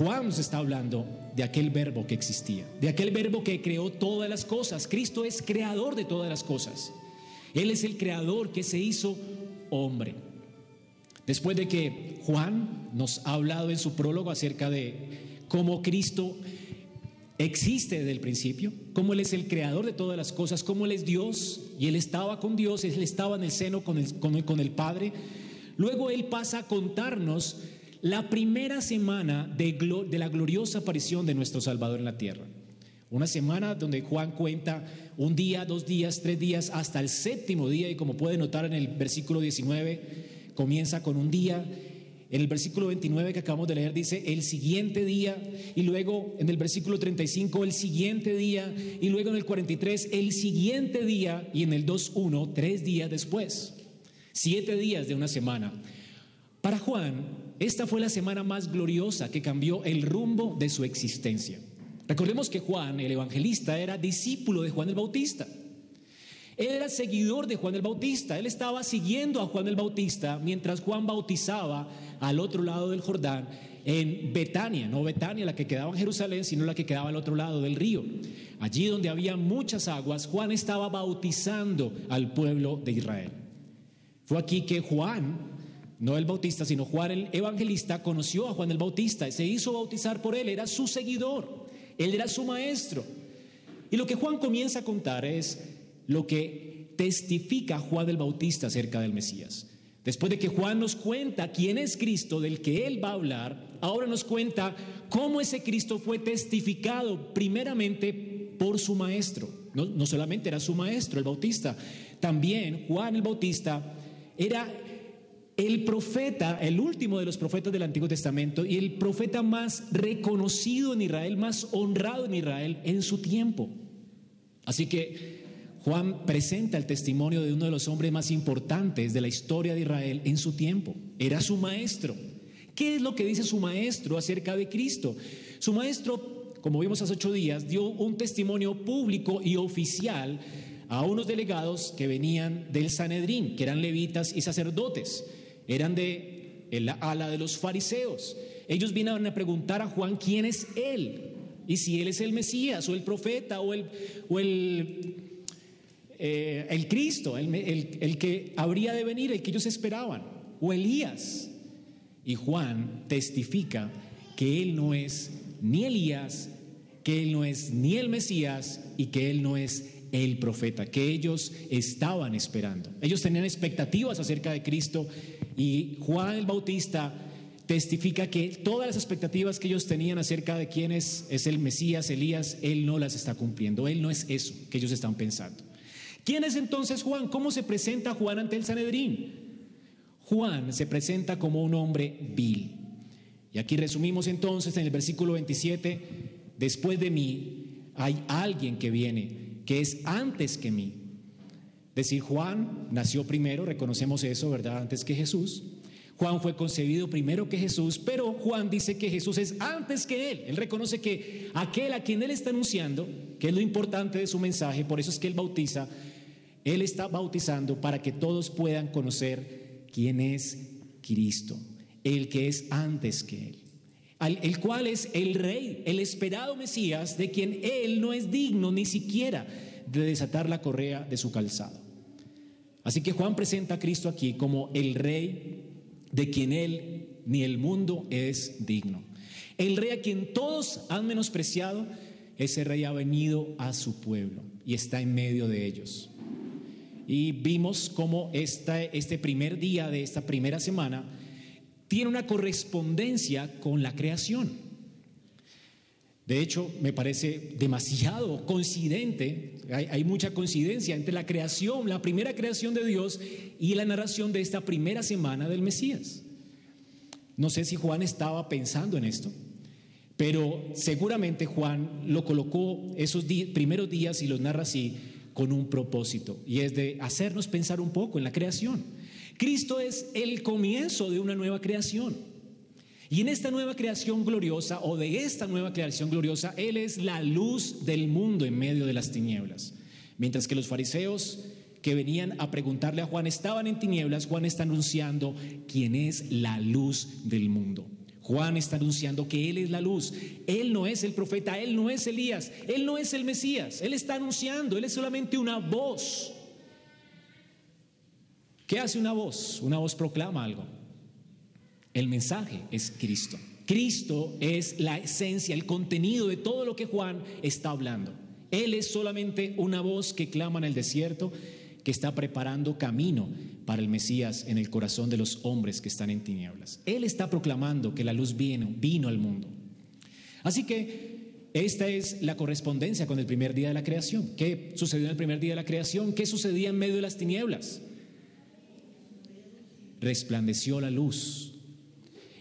Juan nos está hablando de aquel verbo que existía, de aquel verbo que creó todas las cosas. Cristo es creador de todas las cosas. Él es el creador que se hizo hombre. Después de que Juan nos ha hablado en su prólogo acerca de cómo Cristo existe desde el principio, cómo Él es el creador de todas las cosas, cómo Él es Dios y Él estaba con Dios, Él estaba en el seno con el, con el, Padre. Luego Él pasa a contarnos la primera semana de, la gloriosa aparición de nuestro Salvador en la tierra. Una semana donde Juan cuenta un día, dos días, tres días, hasta el séptimo día, y como puede notar en el versículo 19, comienza con un día. En el versículo 29 que acabamos de leer dice el siguiente día, y luego en el versículo 35 el siguiente día, y luego en el 43 el siguiente día, y en el 2.1 tres días después. Siete días de una semana. Para Juan, esta fue la semana más gloriosa que cambió el rumbo de su existencia. Recordemos que Juan, el evangelista, era discípulo de Juan el Bautista. Él era seguidor de Juan el Bautista. Él estaba siguiendo a Juan el Bautista mientras Juan bautizaba al otro lado del Jordán en Betania, no Betania la que quedaba en Jerusalén, sino la que quedaba al otro lado del río. Allí donde había muchas aguas, Juan estaba bautizando al pueblo de Israel. Fue aquí que Juan, no el Bautista, sino Juan el Evangelista, conoció a Juan el Bautista y se hizo bautizar por él, era su seguidor. Él era su maestro. Y lo que Juan comienza a contar es lo que testifica Juan el Bautista acerca del Mesías. Después de que Juan nos cuenta quién es Cristo, del que él va a hablar, ahora nos cuenta cómo ese Cristo fue testificado primeramente por su maestro. No, no solamente era su maestro, el Bautista, también Juan el Bautista era el profeta, el último de los profetas del Antiguo Testamento y el profeta más reconocido en Israel, más honrado en Israel en su tiempo. Así que Juan presenta el testimonio de uno de los hombres más importantes de la historia de Israel en su tiempo. Era su maestro. ¿Qué es lo que dice su maestro acerca de Cristo? Su maestro, como vimos hace ocho días, dio un testimonio público y oficial a unos delegados que venían del Sanedrín, que eran levitas y sacerdotes eran de la ala de los fariseos. Ellos vinieron a preguntar a Juan quién es él y si él es el Mesías o el profeta o el, o el, eh, el Cristo, el, el que habría de venir, el que ellos esperaban, o Elías. Y Juan testifica que él no es ni Elías, que él no es ni el Mesías y que él no es el profeta, que ellos estaban esperando. Ellos tenían expectativas acerca de Cristo y Juan el Bautista testifica que todas las expectativas que ellos tenían acerca de quién es, el Mesías, Elías, él no las está cumpliendo. Él no es eso que ellos están pensando. ¿Quién es entonces Juan? ¿Cómo se presenta Juan ante el Sanedrín? Juan se presenta como un hombre vil. Y aquí resumimos entonces en el versículo 27, después de mí hay alguien que viene, que es antes que mí Decir, Juan nació primero, reconocemos eso, ¿verdad? Antes que Jesús. Juan fue concebido primero que Jesús, pero Juan dice que Jesús es antes que él. Él reconoce que aquel a quien él está anunciando, que es lo importante de su mensaje, por eso es que él bautiza, él está bautizando para que todos puedan conocer quién es Cristo, el que es antes que él, el cual es el rey, el esperado Mesías, de quien él no es digno ni siquiera de desatar la correa de su calzado. Así que Juan presenta a Cristo aquí como el rey de quien él ni el mundo es digno. El rey a quien todos han menospreciado, ese rey ha venido a su pueblo y está en medio de ellos. Y vimos cómo este primer día de esta primera semana tiene una correspondencia con la creación. De hecho, me parece demasiado coincidente, hay, mucha coincidencia entre la creación, la primera creación de Dios y la narración de esta primera semana del Mesías. No sé si Juan estaba pensando en esto, pero seguramente Juan lo colocó esos primeros días y los narra así con un propósito, y es de hacernos pensar un poco en la creación. Cristo es el comienzo de una nueva creación. Y en esta nueva creación gloriosa, o de esta nueva creación gloriosa, Él es la luz del mundo en medio de las tinieblas. Mientras que los fariseos que venían a preguntarle a Juan estaban en tinieblas, Juan está anunciando quién es la luz del mundo. Juan está anunciando que Él es la luz. Él no es el profeta, Él no es Elías, Él no es el Mesías. Él está anunciando, Él es solamente una voz. ¿Qué hace una voz? Una voz proclama algo. El mensaje es Cristo. Cristo es la esencia, el contenido de todo lo que Juan está hablando. Él es solamente una voz que clama en el desierto, que está preparando camino para el Mesías en el corazón de los hombres que están en tinieblas. Él está proclamando que la luz vino, vino al mundo. Así que esta es la correspondencia con el primer día de la creación. ¿Qué sucedió en el primer día de la creación? ¿Qué sucedía en medio de las tinieblas? Resplandeció la luz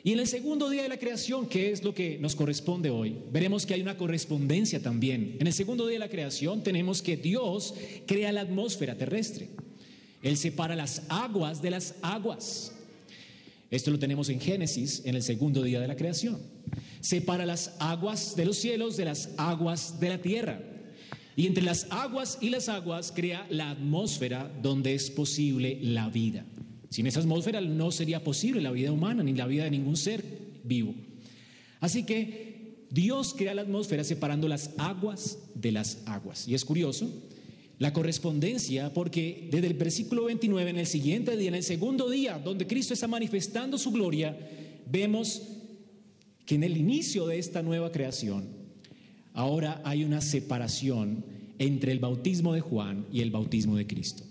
y en el segundo día de la creación, que es lo que nos corresponde hoy, veremos que hay una correspondencia también. En el segundo día de la creación tenemos que Dios crea la atmósfera terrestre. Él separa las aguas de las aguas. Esto lo tenemos en Génesis, en el segundo día de la creación. Separa las aguas de los cielos de las aguas de la tierra. Y entre las aguas y las aguas crea la atmósfera donde es posible la vida. Sin esa atmósfera no sería posible la vida humana ni la vida de ningún ser vivo. Así que Dios crea la atmósfera separando las aguas de las aguas. Y es curioso la correspondencia porque desde el versículo 29 en el siguiente día, en el segundo día, donde Cristo está manifestando su gloria, vemos que en el inicio de esta nueva creación, ahora hay una separación entre el bautismo de Juan y el bautismo de Cristo.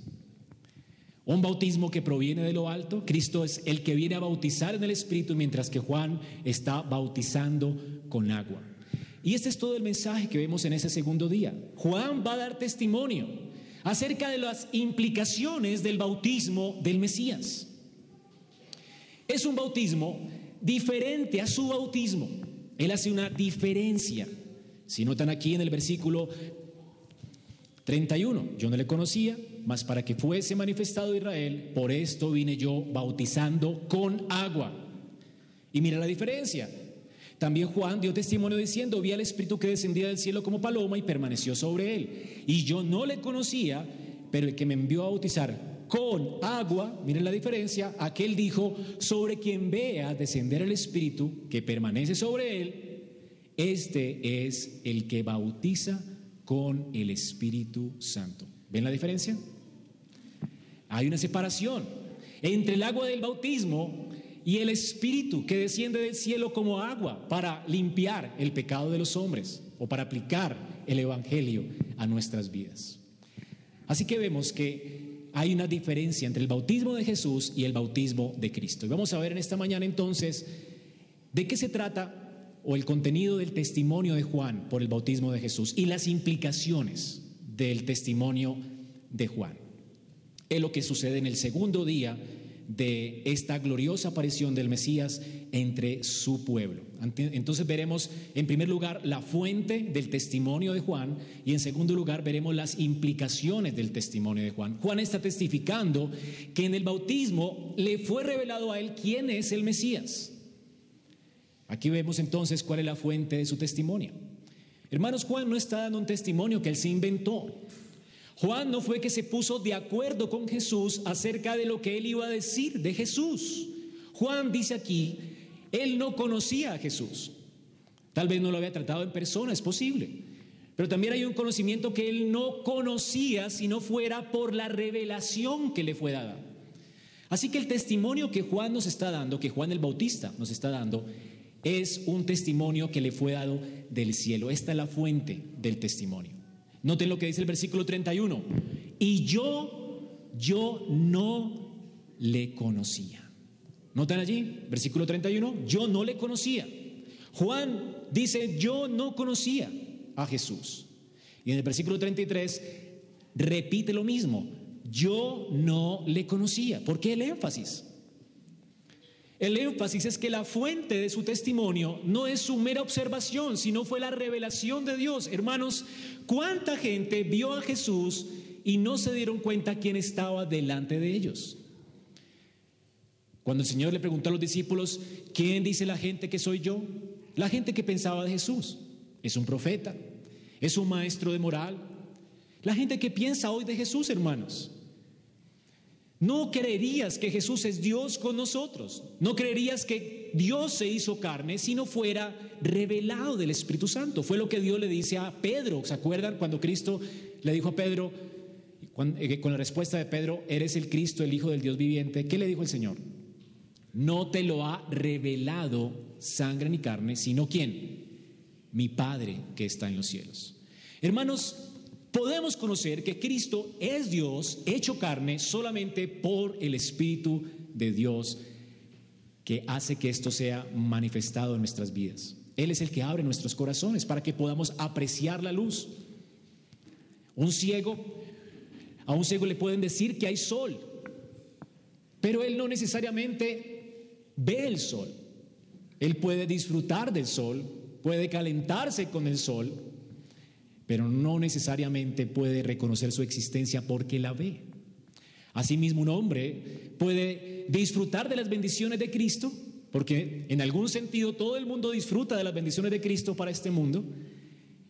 Un bautismo que proviene de lo alto. Cristo es el que viene a bautizar en el Espíritu, mientras que Juan está bautizando con agua. Y este es todo el mensaje que vemos en ese segundo día. Juan va a dar testimonio acerca de las implicaciones del bautismo del Mesías. Es un bautismo diferente a su bautismo. Él hace una diferencia. Si notan aquí en el versículo 31, yo no le conocía, mas para que fuese manifestado Israel, por esto vine yo bautizando con agua. Y mira la diferencia. También Juan dio testimonio diciendo, vi al Espíritu que descendía del cielo como paloma y permaneció sobre él. Y yo no le conocía, pero el que me envió a bautizar con agua, miren la diferencia, aquel dijo, sobre quien vea descender el Espíritu que permanece sobre él, este es el que bautiza con el Espíritu Santo. ¿Ven la diferencia? Hay una separación entre el agua del bautismo y el Espíritu que desciende del cielo como agua para limpiar el pecado de los hombres o para aplicar el Evangelio a nuestras vidas. Así que vemos que hay una diferencia entre el bautismo de Jesús y el bautismo de Cristo. Y vamos a ver en esta mañana entonces de qué se trata o el contenido del testimonio de Juan por el bautismo de Jesús y las implicaciones del testimonio de Juan es lo que sucede en el segundo día de esta gloriosa aparición del Mesías entre su pueblo. Entonces veremos en primer lugar la fuente del testimonio de Juan y en segundo lugar veremos las implicaciones del testimonio de Juan. Juan está testificando que en el bautismo le fue revelado a él quién es el Mesías. Aquí vemos entonces cuál es la fuente de su testimonio. Hermanos, Juan no está dando un testimonio que él se inventó. Juan no fue que se puso de acuerdo con Jesús acerca de lo que él iba a decir de Jesús. Juan dice aquí, él no conocía a Jesús. Tal vez no lo había tratado en persona, es posible. Pero también hay un conocimiento que él no conocía si no fuera por la revelación que le fue dada. Así que el testimonio que Juan nos está dando, que Juan el Bautista nos está dando, es un testimonio que le fue dado del cielo. Esta es la fuente del testimonio. Noten lo que dice el versículo 31. Y yo, yo no le conocía. ¿Notan allí? Versículo 31. Yo no le conocía. Juan dice, yo no conocía a Jesús. Y en el versículo 33 repite lo mismo. Yo no le conocía. ¿Por qué el énfasis? El énfasis es que la fuente de su testimonio no es su mera observación, sino fue la revelación de Dios. Hermanos, ¿cuánta gente vio a Jesús y no se dieron cuenta quién estaba delante de ellos? Cuando el Señor le preguntó a los discípulos, ¿quién dice la gente que soy yo? La gente que pensaba de Jesús. Es un profeta, es un maestro de moral. La gente que piensa hoy de Jesús, hermanos. No creerías que Jesús es Dios con nosotros. No creerías que Dios se hizo carne si no fuera revelado del Espíritu Santo. Fue lo que Dios le dice a Pedro. ¿Se acuerdan cuando Cristo le dijo a Pedro, eh, con la respuesta de Pedro, eres el Cristo, el Hijo del Dios viviente? ¿Qué le dijo el Señor? No te lo ha revelado sangre ni carne, sino quién? Mi Padre que está en los cielos. Hermanos, podemos conocer que Cristo es Dios hecho carne solamente por el Espíritu de Dios que hace que esto sea manifestado en nuestras vidas. Él es el que abre nuestros corazones para que podamos apreciar la luz. Un ciego, a un ciego le pueden decir que hay sol, pero él no necesariamente ve el sol. Él puede disfrutar del sol, puede calentarse con el sol, pero no necesariamente puede reconocer su existencia porque la ve. Asimismo, un hombre puede disfrutar de las bendiciones de Cristo, porque en algún sentido todo el mundo disfruta de las bendiciones de Cristo para este mundo,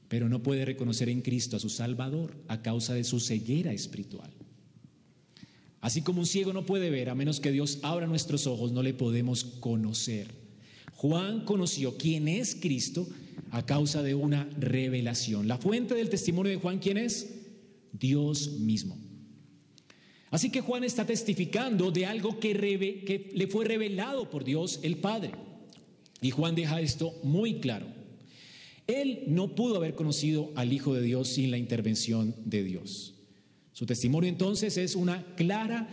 pero no puede reconocer en Cristo a su Salvador a causa de su ceguera espiritual. Así como un ciego no puede ver, a menos que Dios abra nuestros ojos, no le podemos conocer. Juan conoció quién es Cristo a causa de una revelación. La fuente del testimonio de Juan, ¿quién es? Dios mismo. Así que Juan está testificando de algo que, que, le fue revelado por Dios el Padre. Y Juan deja esto muy claro. Él no pudo haber conocido al Hijo de Dios sin la intervención de Dios. Su testimonio entonces es una clara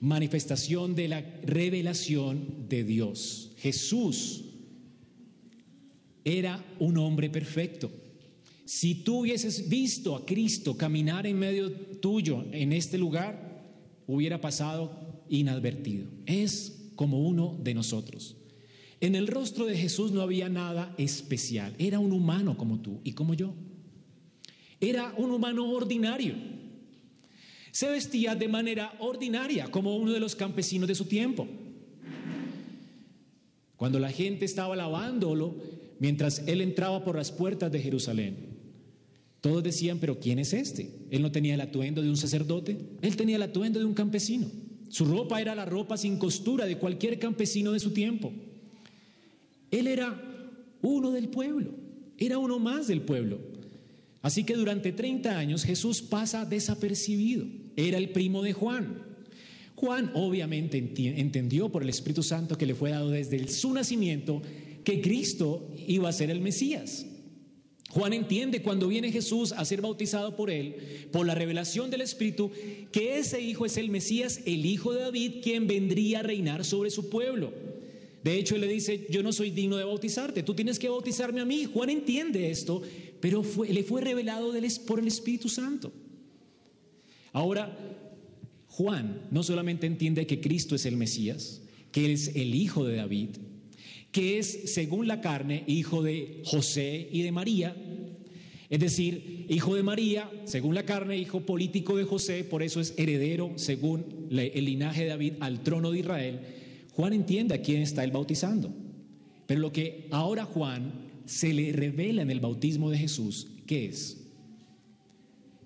manifestación de la revelación de Dios. Jesús era un hombre perfecto. Si tú hubieses visto a Cristo caminar en medio tuyo en este lugar, hubiera pasado inadvertido. Es como uno de nosotros. En el rostro de Jesús no había nada especial. Era un humano como tú y como yo. Era un humano ordinario. Se vestía de manera ordinaria, como uno de los campesinos de su tiempo. Cuando la gente estaba alabándolo, mientras él entraba por las puertas de Jerusalén. Todos decían, pero ¿quién es este? Él no tenía el atuendo de un sacerdote, él tenía el atuendo de un campesino. Su ropa era la ropa sin costura de cualquier campesino de su tiempo. Él era uno del pueblo, era uno más del pueblo. Así que durante 30 años Jesús pasa desapercibido. Era el primo de Juan. Juan obviamente entendió por el Espíritu Santo que le fue dado desde su nacimiento que Cristo iba a ser el Mesías. Juan entiende cuando viene Jesús a ser bautizado por él, por la revelación del Espíritu, que ese hijo es el Mesías, el hijo de David, quien vendría a reinar sobre su pueblo. De hecho, él le dice, yo no soy digno de bautizarte, tú tienes que bautizarme a mí. Juan entiende esto, pero le fue revelado por el Espíritu Santo. Ahora, Juan no solamente entiende que Cristo es el Mesías, que es el hijo de David, que es, según la carne, hijo de José y de María, es decir, hijo de María, según la carne, hijo político de José, por eso es heredero, según el linaje de David, al trono de Israel. Juan entiende a quién está él bautizando. Pero lo que ahora Juan se le revela en el bautismo de Jesús, ¿qué es?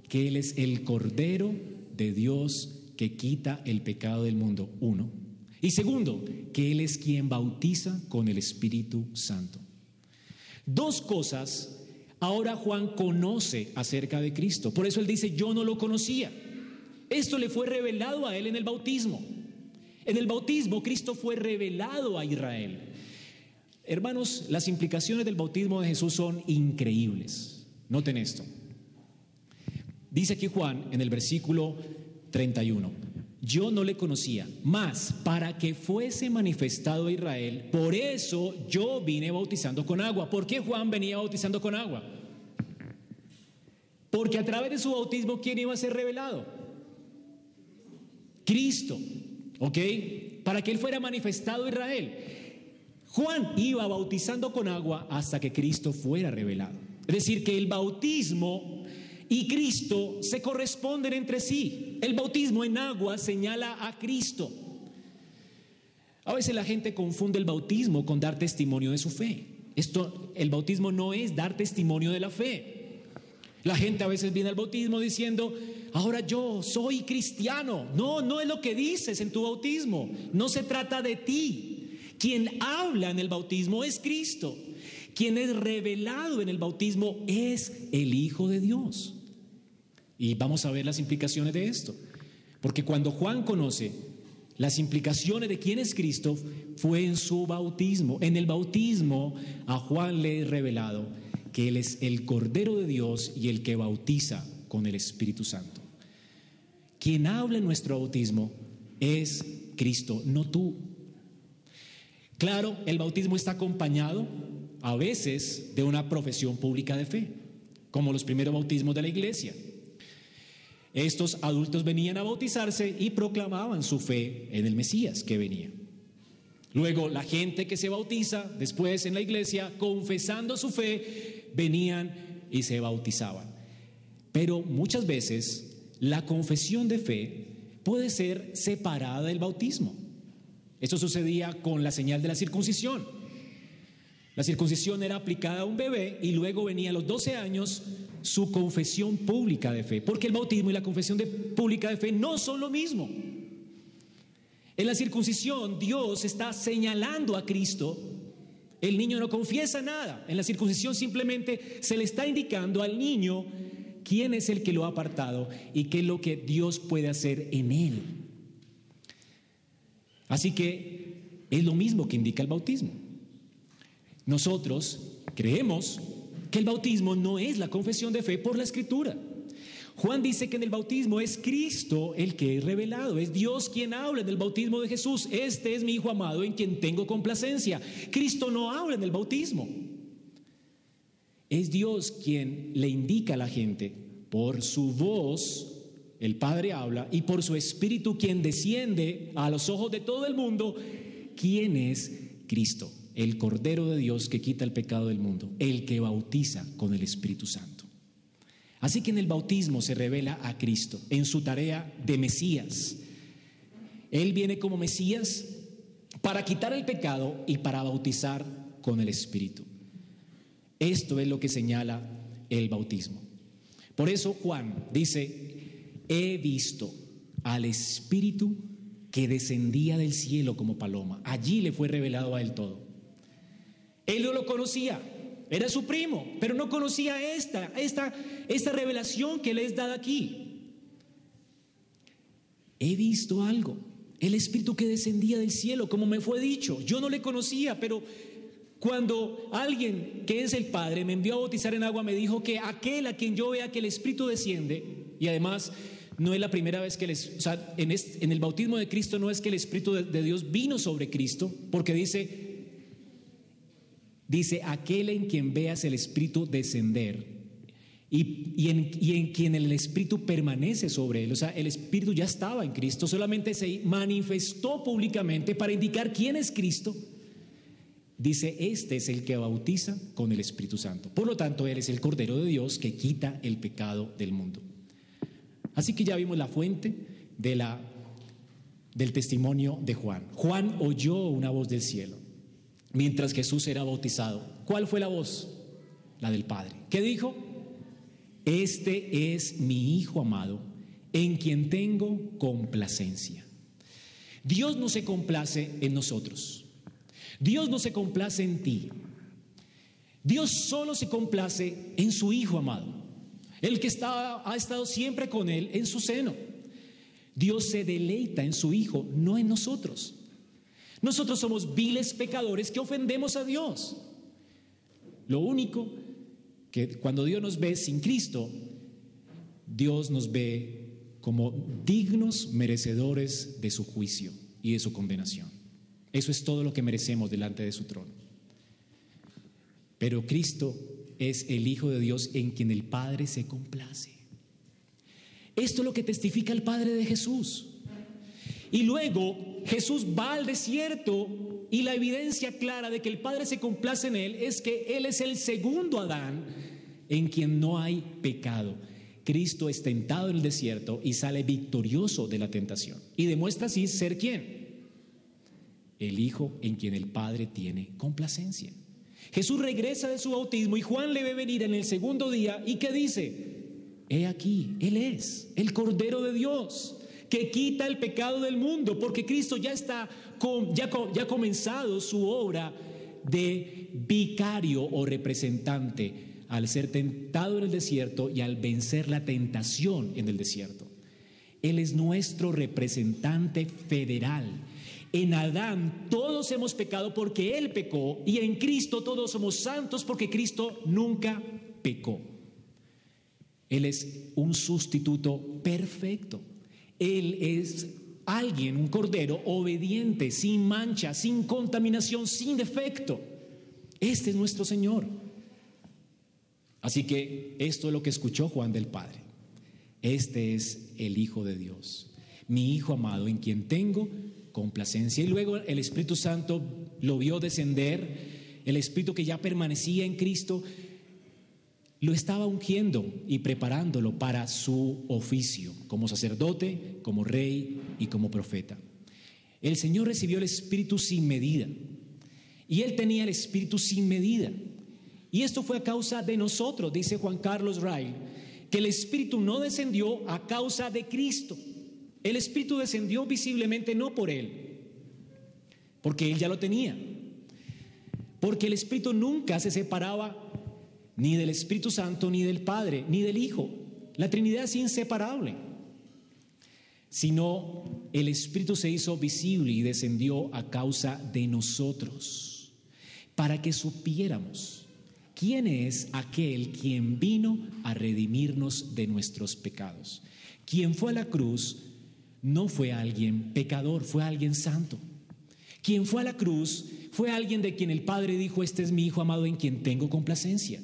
Que Él es el Cordero de Dios que quita el pecado del mundo. Uno. Y segundo, que Él es quien bautiza con el Espíritu Santo. Dos cosas ahora Juan conoce acerca de Cristo. Por eso él dice, yo no lo conocía. Esto le fue revelado a él en el bautismo. En el bautismo Cristo fue revelado a Israel. Hermanos, las implicaciones del bautismo de Jesús son increíbles. Noten esto. Dice aquí Juan en el versículo 31 yo no le conocía, más para que fuese manifestado a Israel, por eso yo vine bautizando con agua. ¿Por qué Juan venía bautizando con agua? Porque a través de su bautismo, ¿quién iba a ser revelado? Cristo, ¿ok? Para que él fuera manifestado a Israel. Juan iba bautizando con agua hasta que Cristo fuera revelado. Es decir, que el bautismo y Cristo se corresponden entre sí. El bautismo en agua señala a Cristo. A veces la gente confunde el bautismo con dar testimonio de su fe. Esto, el bautismo no es dar testimonio de la fe. La gente a veces viene al bautismo diciendo, ahora yo soy cristiano. No, no es lo que dices en tu bautismo. No se trata de ti. Quien habla en el bautismo es Cristo. Quien es revelado en el bautismo es el Hijo de Dios. Y vamos a ver las implicaciones de esto. Porque cuando Juan conoce las implicaciones de quién es Cristo, fue en su bautismo. En el bautismo a Juan le es revelado que Él es el Cordero de Dios y el que bautiza con el Espíritu Santo. Quien habla en nuestro bautismo es Cristo, no tú. Claro, el bautismo está acompañado a veces de una profesión pública de fe, como los primeros bautismos de la iglesia. Estos adultos venían a bautizarse y proclamaban su fe en el Mesías que venía. Luego la gente que se bautiza después en la iglesia, confesando su fe, venían y se bautizaban. Pero muchas veces la confesión de fe puede ser separada del bautismo. Esto sucedía con la señal de la circuncisión. La circuncisión era aplicada a un bebé y luego venía a los 12 años su confesión pública de fe, porque el bautismo y la confesión de, pública de fe no son lo mismo. En la circuncisión Dios está señalando a Cristo. El niño no confiesa nada. En la circuncisión simplemente se le está indicando al niño quién es el que lo ha apartado y qué es lo que Dios puede hacer en él. Así que es lo mismo que indica el bautismo. Nosotros creemos que el bautismo no es la confesión de fe por la escritura. Juan dice que en el bautismo es Cristo el que es revelado, es Dios quien habla en el bautismo de Jesús. Este es mi Hijo amado en quien tengo complacencia. Cristo no habla en el bautismo. Es Dios quien le indica a la gente por su voz, el Padre habla, y por su Espíritu quien desciende a los ojos de todo el mundo, quién es Cristo el Cordero de Dios que quita el pecado del mundo, el que bautiza con el Espíritu Santo. Así que en el bautismo se revela a Cristo en su tarea de Mesías. Él viene como Mesías para quitar el pecado y para bautizar con el Espíritu. Esto es lo que señala el bautismo. Por eso Juan dice, he visto al Espíritu que descendía del cielo como paloma. Allí le fue revelado a él todo. Él no lo conocía, era su primo, pero no conocía esta, esta, esta revelación que le es dada aquí. He visto algo, el Espíritu que descendía del cielo, como me fue dicho. Yo no le conocía, pero cuando alguien que es el Padre me envió a bautizar en agua, me dijo que aquel a quien yo vea que el Espíritu desciende, y además no es la primera vez que les, o sea, en, en el bautismo de Cristo no es que el Espíritu de Dios vino sobre Cristo, porque dice, Dice, aquel en quien veas el Espíritu descender y, en, quien el Espíritu permanece sobre él. O sea, el Espíritu ya estaba en Cristo, solamente se manifestó públicamente para indicar quién es Cristo. Dice, este es el que bautiza con el Espíritu Santo. Por lo tanto, Él es el Cordero de Dios que quita el pecado del mundo. Así que ya vimos la fuente de la, del testimonio de Juan. Juan oyó una voz del cielo mientras Jesús era bautizado. ¿Cuál fue la voz? La del Padre. ¿Qué dijo? Este es mi Hijo amado, en quien tengo complacencia. Dios no se complace en nosotros. Dios no se complace en ti. Dios solo se complace en su Hijo amado, el que ha estado siempre con Él en su seno. Dios se deleita en su Hijo, no en nosotros. Nosotros somos viles pecadores que ofendemos a Dios. Lo único que cuando Dios nos ve sin Cristo, Dios nos ve como dignos merecedores de su juicio y de su condenación. Eso es todo lo que merecemos delante de su trono. Pero Cristo es el Hijo de Dios en quien el Padre se complace. Esto es lo que testifica el Padre de Jesús. Y luego Jesús va al desierto y la evidencia clara de que el Padre se complace en él es que Él es el segundo Adán en quien no hay pecado. Cristo es tentado en el desierto y sale victorioso de la tentación. Y demuestra así ser quién? El Hijo en quien el Padre tiene complacencia. Jesús regresa de su bautismo y Juan le ve venir en el segundo día y ¿qué dice? he aquí, Él es el Cordero de Dios que quita el pecado del mundo, porque Cristo ya está, ya, ya ha comenzado su obra de vicario o representante al ser tentado en el desierto y al vencer la tentación en el desierto. Él es nuestro representante federal. En Adán todos hemos pecado porque Él pecó y en Cristo todos somos santos porque Cristo nunca pecó. Él es un sustituto perfecto. Él es alguien, un cordero obediente, sin mancha, sin contaminación, sin defecto. Este es nuestro Señor. Así que esto es lo que escuchó Juan del Padre. Este es el Hijo de Dios, mi Hijo amado, en quien tengo complacencia. Y luego el Espíritu Santo lo vio descender, el Espíritu que ya permanecía en Cristo, lo estaba ungiendo y preparándolo para su oficio como sacerdote, como rey y como profeta. El Señor recibió el Espíritu sin medida y él tenía el Espíritu sin medida. Y esto fue a causa de nosotros, dice Juan Carlos Ray, que el Espíritu no descendió a causa de Cristo. El Espíritu descendió visiblemente no por él, porque él ya lo tenía. Porque el Espíritu nunca se separaba ni del Espíritu Santo, ni del Padre, ni del Hijo. La Trinidad es inseparable. Sino el Espíritu se hizo visible y descendió a causa de nosotros, para que supiéramos quién es aquel quien vino a redimirnos de nuestros pecados. Quien fue a la cruz no fue alguien pecador, fue alguien santo. Quien fue a la cruz fue alguien de quien el Padre dijo, este es mi Hijo amado en quien tengo complacencia.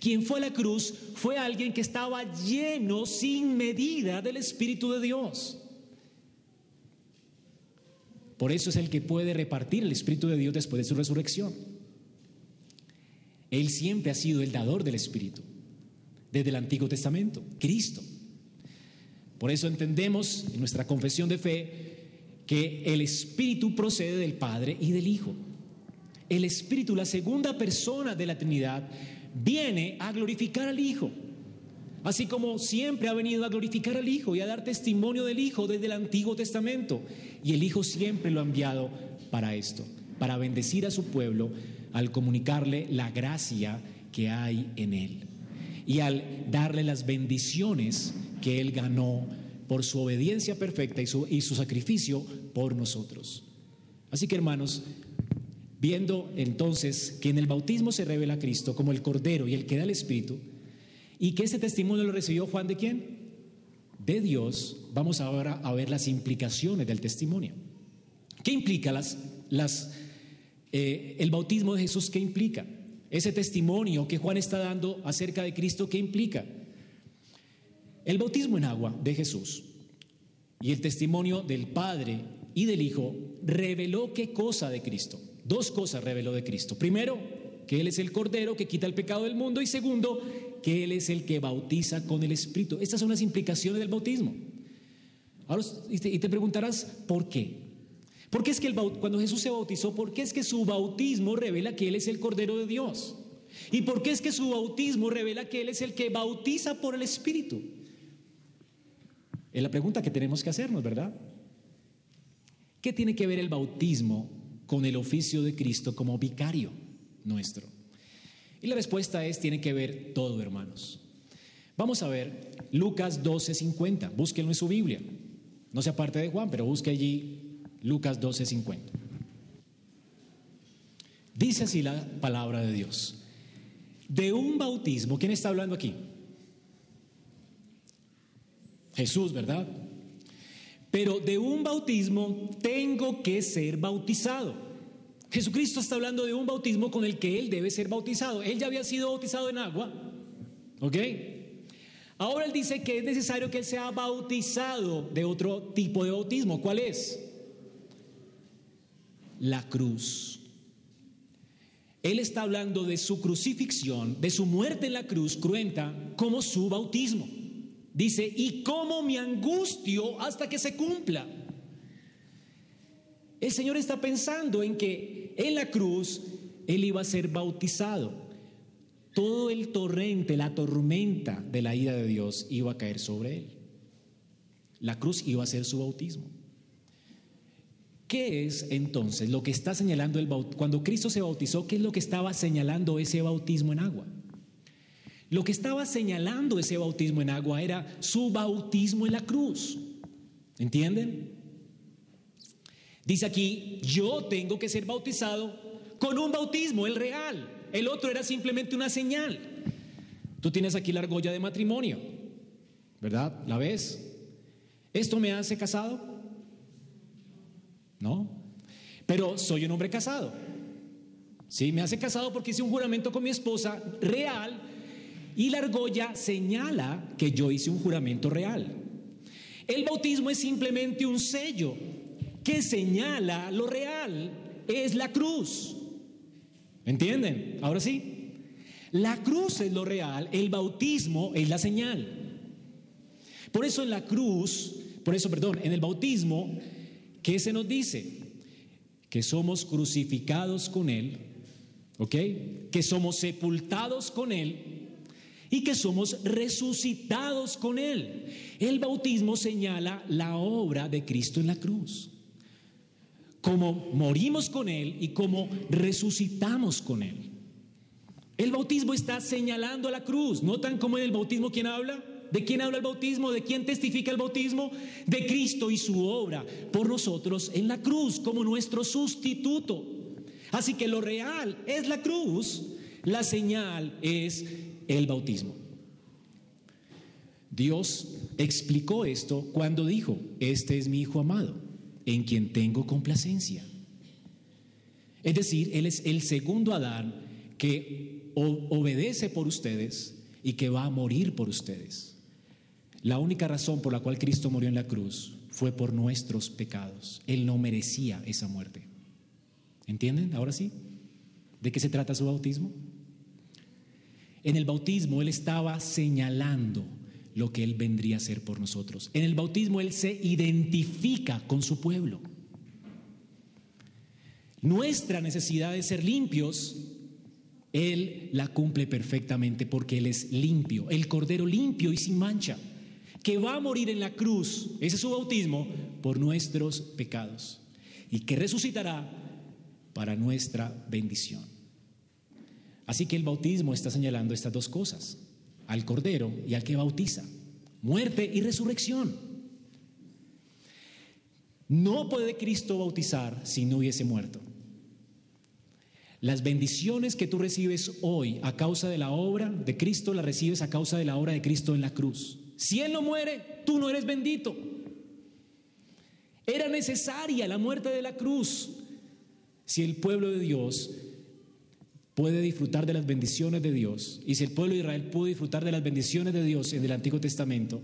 Quien fue a la cruz fue alguien que estaba lleno sin medida del Espíritu de Dios. Por eso es el que puede repartir el Espíritu de Dios después de su resurrección. Él siempre ha sido el dador del Espíritu, desde el Antiguo Testamento, Cristo. Por eso entendemos en nuestra confesión de fe que el Espíritu procede del Padre y del Hijo. El Espíritu, la segunda persona de la Trinidad, viene a glorificar al Hijo. Así como siempre ha venido a glorificar al Hijo y a dar testimonio del Hijo desde el Antiguo Testamento. Y el Hijo siempre lo ha enviado para esto, para bendecir a su pueblo al comunicarle la gracia que hay en Él. Y al darle las bendiciones que Él ganó por su obediencia perfecta y su, y su sacrificio por nosotros. Así que hermanos, Viendo entonces que en el bautismo se revela Cristo como el Cordero y el que da el Espíritu, y que ese testimonio lo recibió Juan de quién? De Dios. Vamos ahora a ver las implicaciones del testimonio. ¿Qué implica las, las, eh, el bautismo de Jesús? ¿Qué implica? Ese testimonio que Juan está dando acerca de Cristo, ¿qué implica? El bautismo en agua de Jesús y el testimonio del Padre y del Hijo reveló qué cosa de Cristo. Dos cosas reveló de Cristo. Primero, que Él es el Cordero que quita el pecado del mundo y segundo, que Él es el que bautiza con el Espíritu. Estas son las implicaciones del bautismo. Ahora, y te, preguntarás, ¿por qué? Es que el, cuando Jesús se bautizó, ¿por qué es que su bautismo revela que Él es el Cordero de Dios? ¿Y por qué es que su bautismo revela que Él es el que bautiza por el Espíritu? Es la pregunta que tenemos que hacernos, ¿verdad? ¿Qué tiene que ver el bautismo con el oficio de Cristo como vicario nuestro? Y la respuesta es, tiene que ver todo, hermanos. Vamos a ver Lucas 12:50, búsquenlo en su Biblia. No sea parte de Juan, pero busque allí Lucas 12:50. Dice así la palabra de Dios. De un bautismo, ¿quién está hablando aquí? Jesús, ¿verdad? Pero de un bautismo tengo que ser bautizado. Jesucristo está hablando de un bautismo con el que Él debe ser bautizado. Él ya había sido bautizado en agua. ¿Ok? Ahora Él dice que es necesario que Él sea bautizado de otro tipo de bautismo. ¿Cuál es? La cruz. Él está hablando de su crucifixión, de su muerte en la cruz cruenta, como su bautismo. Dice, ¿y cómo me angustio hasta que se cumpla? El Señor está pensando en que en la cruz Él iba a ser bautizado. todo el torrente, la tormenta de la ira de Dios iba a caer sobre él. La cruz iba a ser su bautismo. ¿Qué es entonces lo que está señalando el bautismo? Cuando Cristo se bautizó, ¿qué es lo que estaba señalando ese bautismo en agua? Lo que estaba señalando ese bautismo en agua era su bautismo en la cruz. ¿Entienden? Dice aquí, yo tengo que ser bautizado con un bautismo, el real. El otro era simplemente una señal. Tú tienes aquí la argolla de matrimonio, ¿verdad? ¿La ves? ¿Esto me hace casado? ¿no? Pero soy un hombre casado. Sí, me hace casado porque hice un juramento con mi esposa real y la argolla señala que yo hice un juramento real. El bautismo es simplemente un sello que señala lo real, es la cruz. ¿Entienden? Ahora sí. La cruz es lo real, el bautismo es la señal. Por eso en la cruz, por eso, perdón, en el bautismo ¿Qué se nos dice? Que somos crucificados con Él, ¿ok? Que somos sepultados con Él y que somos resucitados con Él. El bautismo señala la obra de Cristo en la cruz. Como morimos con Él y como resucitamos con Él. El bautismo está señalando a la cruz. ¿Notan cómo en el bautismo quién habla? ¿De quién habla el bautismo? ¿De quién testifica el bautismo? De Cristo y su obra por nosotros en la cruz como nuestro sustituto. Así que lo real es la cruz, la señal es el bautismo. Dios explicó esto cuando dijo, este es mi Hijo amado, en quien tengo complacencia. Es decir, Él es el segundo Adán que obedece por ustedes y que va a morir por ustedes. La única razón por la cual Cristo murió en la cruz fue por nuestros pecados. Él no merecía esa muerte. ¿Entienden? Ahora sí. ¿De qué se trata su bautismo? En el bautismo Él estaba señalando lo que Él vendría a hacer por nosotros. En el bautismo Él se identifica con su pueblo. Nuestra necesidad de ser limpios, Él la cumple perfectamente porque Él es limpio, el Cordero limpio y sin mancha que va a morir en la cruz, ese es su bautismo, por nuestros pecados y que resucitará para nuestra bendición. Así que el bautismo está señalando estas dos cosas, al Cordero y al que bautiza, muerte y resurrección. No puede Cristo bautizar si no hubiese muerto. Las bendiciones que tú recibes hoy a causa de la obra de Cristo, las recibes a causa de la obra de Cristo en la cruz. Si Él no muere, tú no eres bendito. Era necesaria la muerte de la cruz. Si el pueblo de Dios puede disfrutar de las bendiciones de Dios, y si el pueblo de Israel pudo disfrutar de las bendiciones de Dios en el Antiguo Testamento,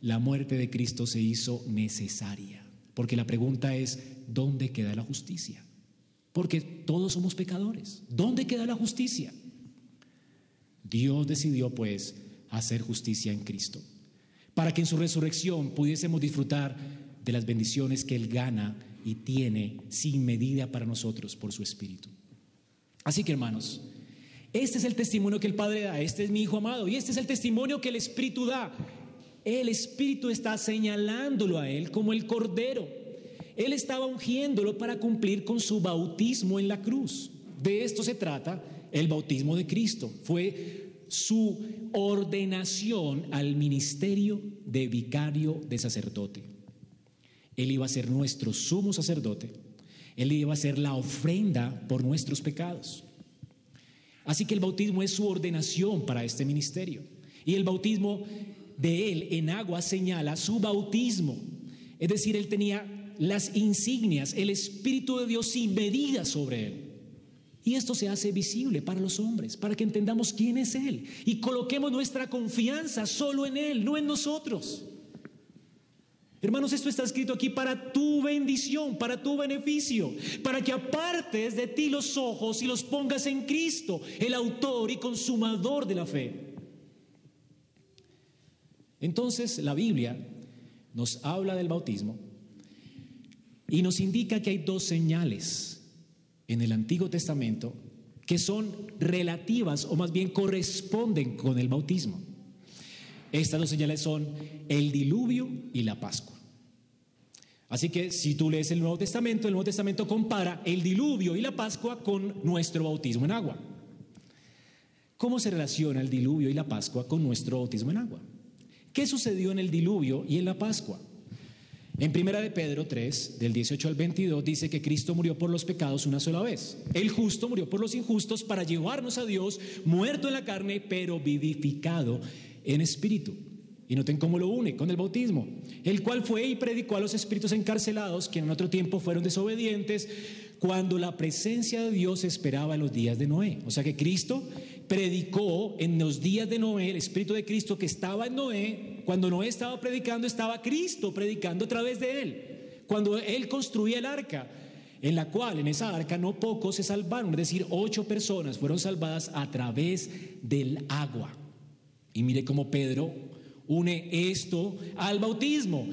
la muerte de Cristo se hizo necesaria. Porque la pregunta es, ¿dónde queda la justicia? Porque todos somos pecadores. ¿Dónde queda la justicia? Dios decidió pues hacer justicia en Cristo para que en su resurrección pudiésemos disfrutar de las bendiciones que Él gana y tiene sin medida para nosotros por su Espíritu. Así que hermanos, este es el testimonio que el Padre da, este es mi Hijo amado y este es el testimonio que el Espíritu da. El Espíritu está señalándolo a Él como el Cordero. Él estaba ungiéndolo para cumplir con su bautismo en la cruz. De esto se trata el bautismo de Cristo. Fue su ordenación al ministerio de vicario de sacerdote. Él iba a ser nuestro sumo sacerdote. Él iba a ser la ofrenda por nuestros pecados. Así que el bautismo es su ordenación para este ministerio. Y el bautismo de él en agua señala su bautismo. Es decir, él tenía las insignias, el Espíritu de Dios sin medida sobre él. Y esto se hace visible para los hombres, para que entendamos quién es Él y coloquemos nuestra confianza solo en Él, no en nosotros. Hermanos, esto está escrito aquí para tu bendición, para tu beneficio, para que apartes de ti los ojos y los pongas en Cristo, el autor y consumador de la fe. Entonces la Biblia nos habla del bautismo y nos indica que hay dos señales en el Antiguo Testamento que son relativas o más bien corresponden con el bautismo. Estas dos señales son el diluvio y la Pascua. Así que si tú lees el Nuevo Testamento, el Nuevo Testamento compara el diluvio y la Pascua con nuestro bautismo en agua. ¿Cómo se relaciona el diluvio y la Pascua con nuestro bautismo en agua? ¿Qué sucedió en el diluvio y en la Pascua? En primera de Pedro 3, del 18 al 22, dice que Cristo murió por los pecados una sola vez. El justo murió por los injustos para llevarnos a Dios, muerto en la carne, pero vivificado en espíritu. Y noten cómo lo une con el bautismo, el cual fue y predicó a los espíritus encarcelados, que en otro tiempo fueron desobedientes, cuando la presencia de Dios esperaba en los días de Noé. O sea que Cristo predicó en los días de Noé, el Espíritu de Cristo que estaba en Noé, cuando Noé estaba predicando, estaba Cristo predicando a través de él. Cuando él construía el arca, en la cual en esa arca no pocos se salvaron, es decir, ocho personas fueron salvadas a través del agua. Y mire cómo Pedro une esto al bautismo.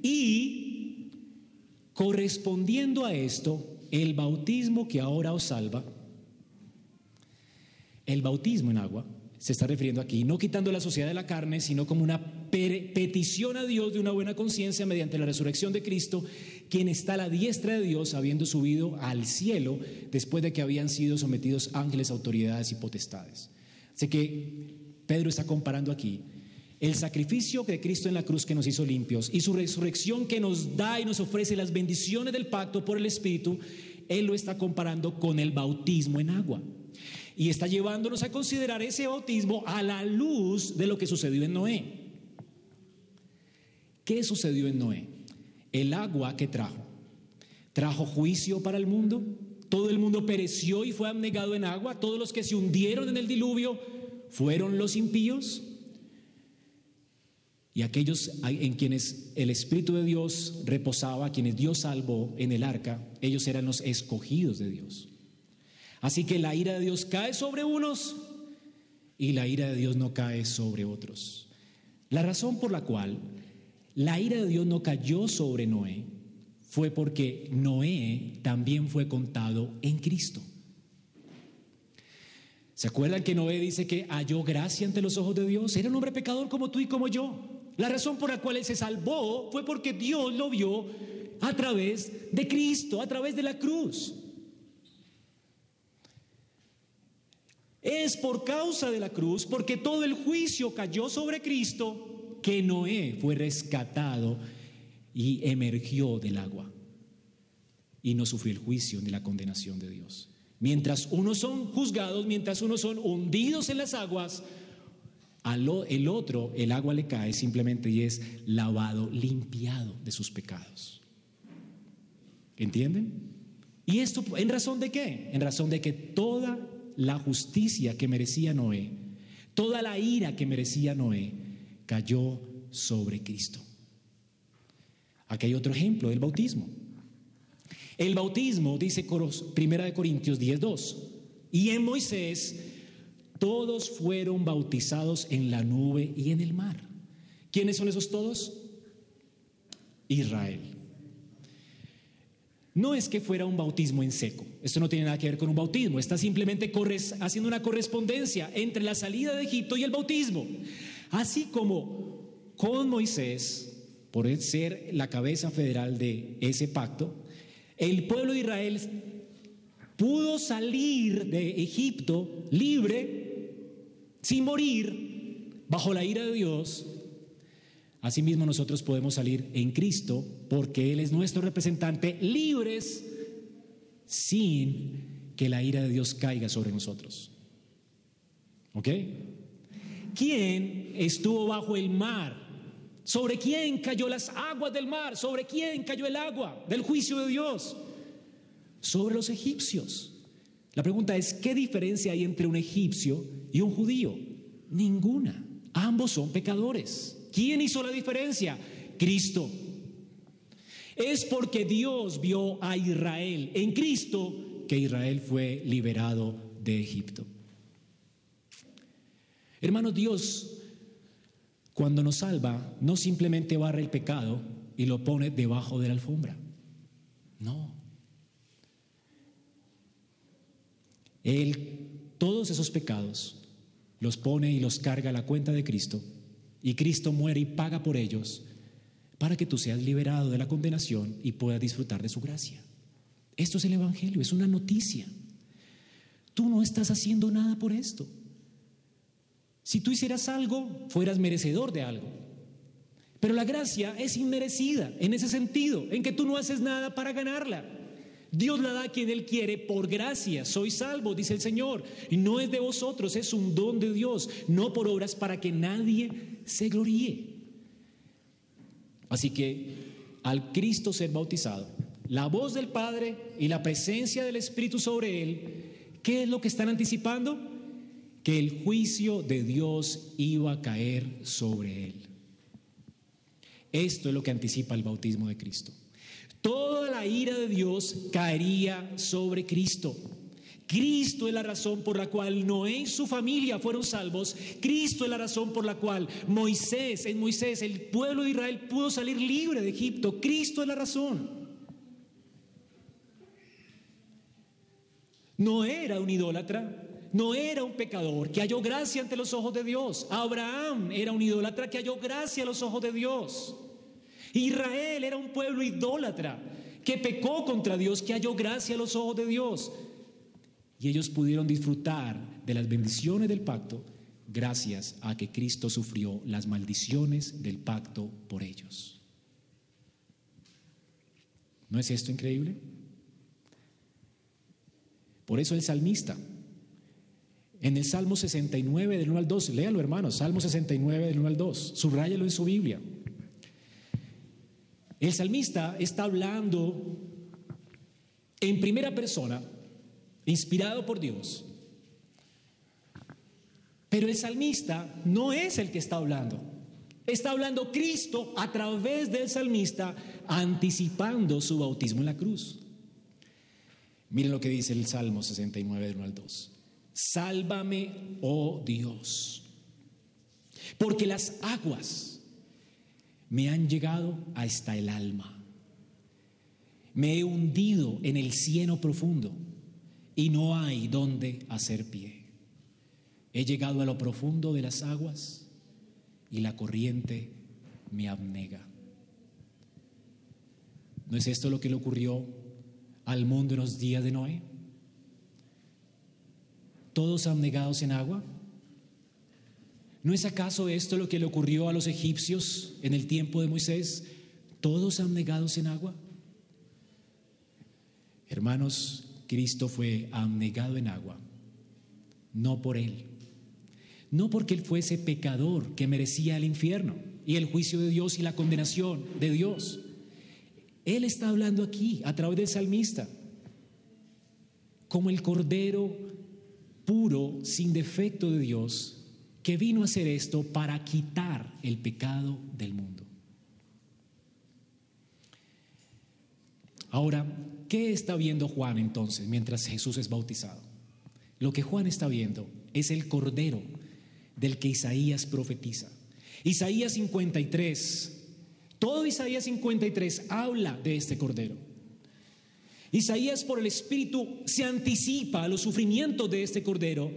Y correspondiendo a esto, el bautismo que ahora os salva, el bautismo en agua, se está refiriendo aquí, no quitando la sociedad de la carne, sino como una petición a Dios de una buena conciencia mediante la resurrección de Cristo, quien está a la diestra de Dios, habiendo subido al cielo después de que habían sido sometidos ángeles, autoridades y potestades. Así que Pedro está comparando aquí el sacrificio de Cristo en la cruz que nos hizo limpios y su resurrección que nos da y nos ofrece las bendiciones del pacto por el Espíritu, Él lo está comparando con el bautismo en agua. Y está llevándonos a considerar ese bautismo a la luz de lo que sucedió en Noé. ¿Qué sucedió en Noé? El agua que trajo. ¿Trajo juicio para el mundo? ¿Todo el mundo pereció y fue abnegado en agua? ¿Todos los que se hundieron en el diluvio fueron los impíos? Y aquellos en quienes el Espíritu de Dios reposaba, quienes Dios salvó en el arca, ellos eran los escogidos de Dios. Así que la ira de Dios cae sobre unos y la ira de Dios no cae sobre otros. La razón por la cual la ira de Dios no cayó sobre Noé fue porque Noé también fue contado en Cristo. ¿Se acuerdan que Noé dice que halló gracia ante los ojos de Dios? Era un hombre pecador como tú y como yo. La razón por la cual él se salvó fue porque Dios lo vio a través de Cristo, a través de la cruz. Es por causa de la cruz, porque todo el juicio cayó sobre Cristo, que Noé fue rescatado y emergió del agua y no sufrió el juicio ni la condenación de Dios. Mientras unos son juzgados, mientras unos son hundidos en las aguas, el otro, el agua le cae simplemente y es lavado, limpiado de sus pecados. ¿Entienden? ¿Y esto en razón de qué? En razón de que toda la justicia que merecía Noé, toda la ira que merecía Noé, cayó sobre Cristo. Aquí hay otro ejemplo del bautismo. El bautismo, dice Primera de Corintios 10.2, y en Moisés todos fueron bautizados en la nube y en el mar. ¿Quiénes son esos todos? Israel. No es que fuera un bautismo en seco, esto no tiene nada que ver con un bautismo, está simplemente haciendo una correspondencia entre la salida de Egipto y el bautismo. Así como con Moisés, por ser la cabeza federal de ese pacto, el pueblo de Israel pudo salir de Egipto libre sin morir bajo la ira de Dios, asimismo nosotros podemos salir en Cristo porque Él es nuestro representante libres sin que la ira de Dios caiga sobre nosotros. ¿Ok? ¿Quién estuvo bajo el mar? ¿Sobre quién cayó las aguas del mar? ¿Sobre quién cayó el agua del juicio de Dios? Sobre los egipcios. La pregunta es, ¿qué diferencia hay entre un egipcio y un judío? Ninguna. Ambos son pecadores. ¿Quién hizo la diferencia? Cristo. Es porque Dios vio a Israel en Cristo que Israel fue liberado de Egipto. Hermanos, Dios cuando nos salva no simplemente barra el pecado y lo pone debajo de la alfombra. No. Él todos esos pecados los pone y los carga a la cuenta de Cristo y Cristo muere y paga por ellos para que tú seas liberado de la condenación y puedas disfrutar de su gracia. Esto es el Evangelio, es una noticia. Tú no estás haciendo nada por esto. Si tú hicieras algo, fueras merecedor de algo. Pero la gracia es inmerecida en ese sentido, en que tú no haces nada para ganarla. Dios la da a quien Él quiere por gracia. Soy salvo, dice el Señor. Y no es de vosotros, es un don de Dios, no por obras para que nadie se gloríe. Así que al Cristo ser bautizado, la voz del Padre y la presencia del Espíritu sobre Él, ¿qué es lo que están anticipando? Que el juicio de Dios iba a caer sobre Él. Esto es lo que anticipa el bautismo de Cristo. Toda la ira de Dios caería sobre Cristo. Cristo es la razón por la cual Noé y su familia fueron salvos. Cristo es la razón por la cual Moisés, en Moisés, el pueblo de Israel pudo salir libre de Egipto. Cristo es la razón. No era un idólatra, no era un pecador que halló gracia ante los ojos de Dios. Abraham era un idólatra que halló gracia a los ojos de Dios. Israel era un pueblo idólatra que pecó contra Dios, que halló gracia a los ojos de Dios. Y ellos pudieron disfrutar de las bendiciones del pacto gracias a que Cristo sufrió las maldiciones del pacto por ellos. ¿No es esto increíble? Por eso el salmista, en el Salmo 69 del 1 al 2, léalo hermanos, Salmo 69 del 1 al 2, subráyalo en su Biblia. El salmista está hablando en primera persona, inspirado por Dios. Pero el salmista no es el que está hablando. Está hablando Cristo a través del salmista, anticipando su bautismo en la cruz. Miren lo que dice el Salmo 69, del 1 al 2. Sálvame, oh Dios, porque las aguas me han llegado hasta el alma. Me he hundido en el cieno profundo y no hay donde hacer pie. He llegado a lo profundo de las aguas y la corriente me abnega. ¿No es esto lo que le ocurrió al mundo en los días de Noé? Todos abnegados en agua, ¿No es acaso esto lo que le ocurrió a los egipcios en el tiempo de Moisés? Todos abnegados en agua. Hermanos, Cristo fue abnegado en agua, no por él, no porque él fuese pecador que merecía el infierno y el juicio de Dios y la condenación de Dios. Él está hablando aquí a través del salmista, como el cordero puro, sin defecto de Dios, que vino a hacer esto para quitar el pecado del mundo. Ahora, ¿qué está viendo Juan entonces mientras Jesús es bautizado? Lo que Juan está viendo es el cordero del que Isaías profetiza. Isaías 53, todo Isaías 53 habla de este cordero. Isaías por el Espíritu se anticipa a los sufrimientos de este cordero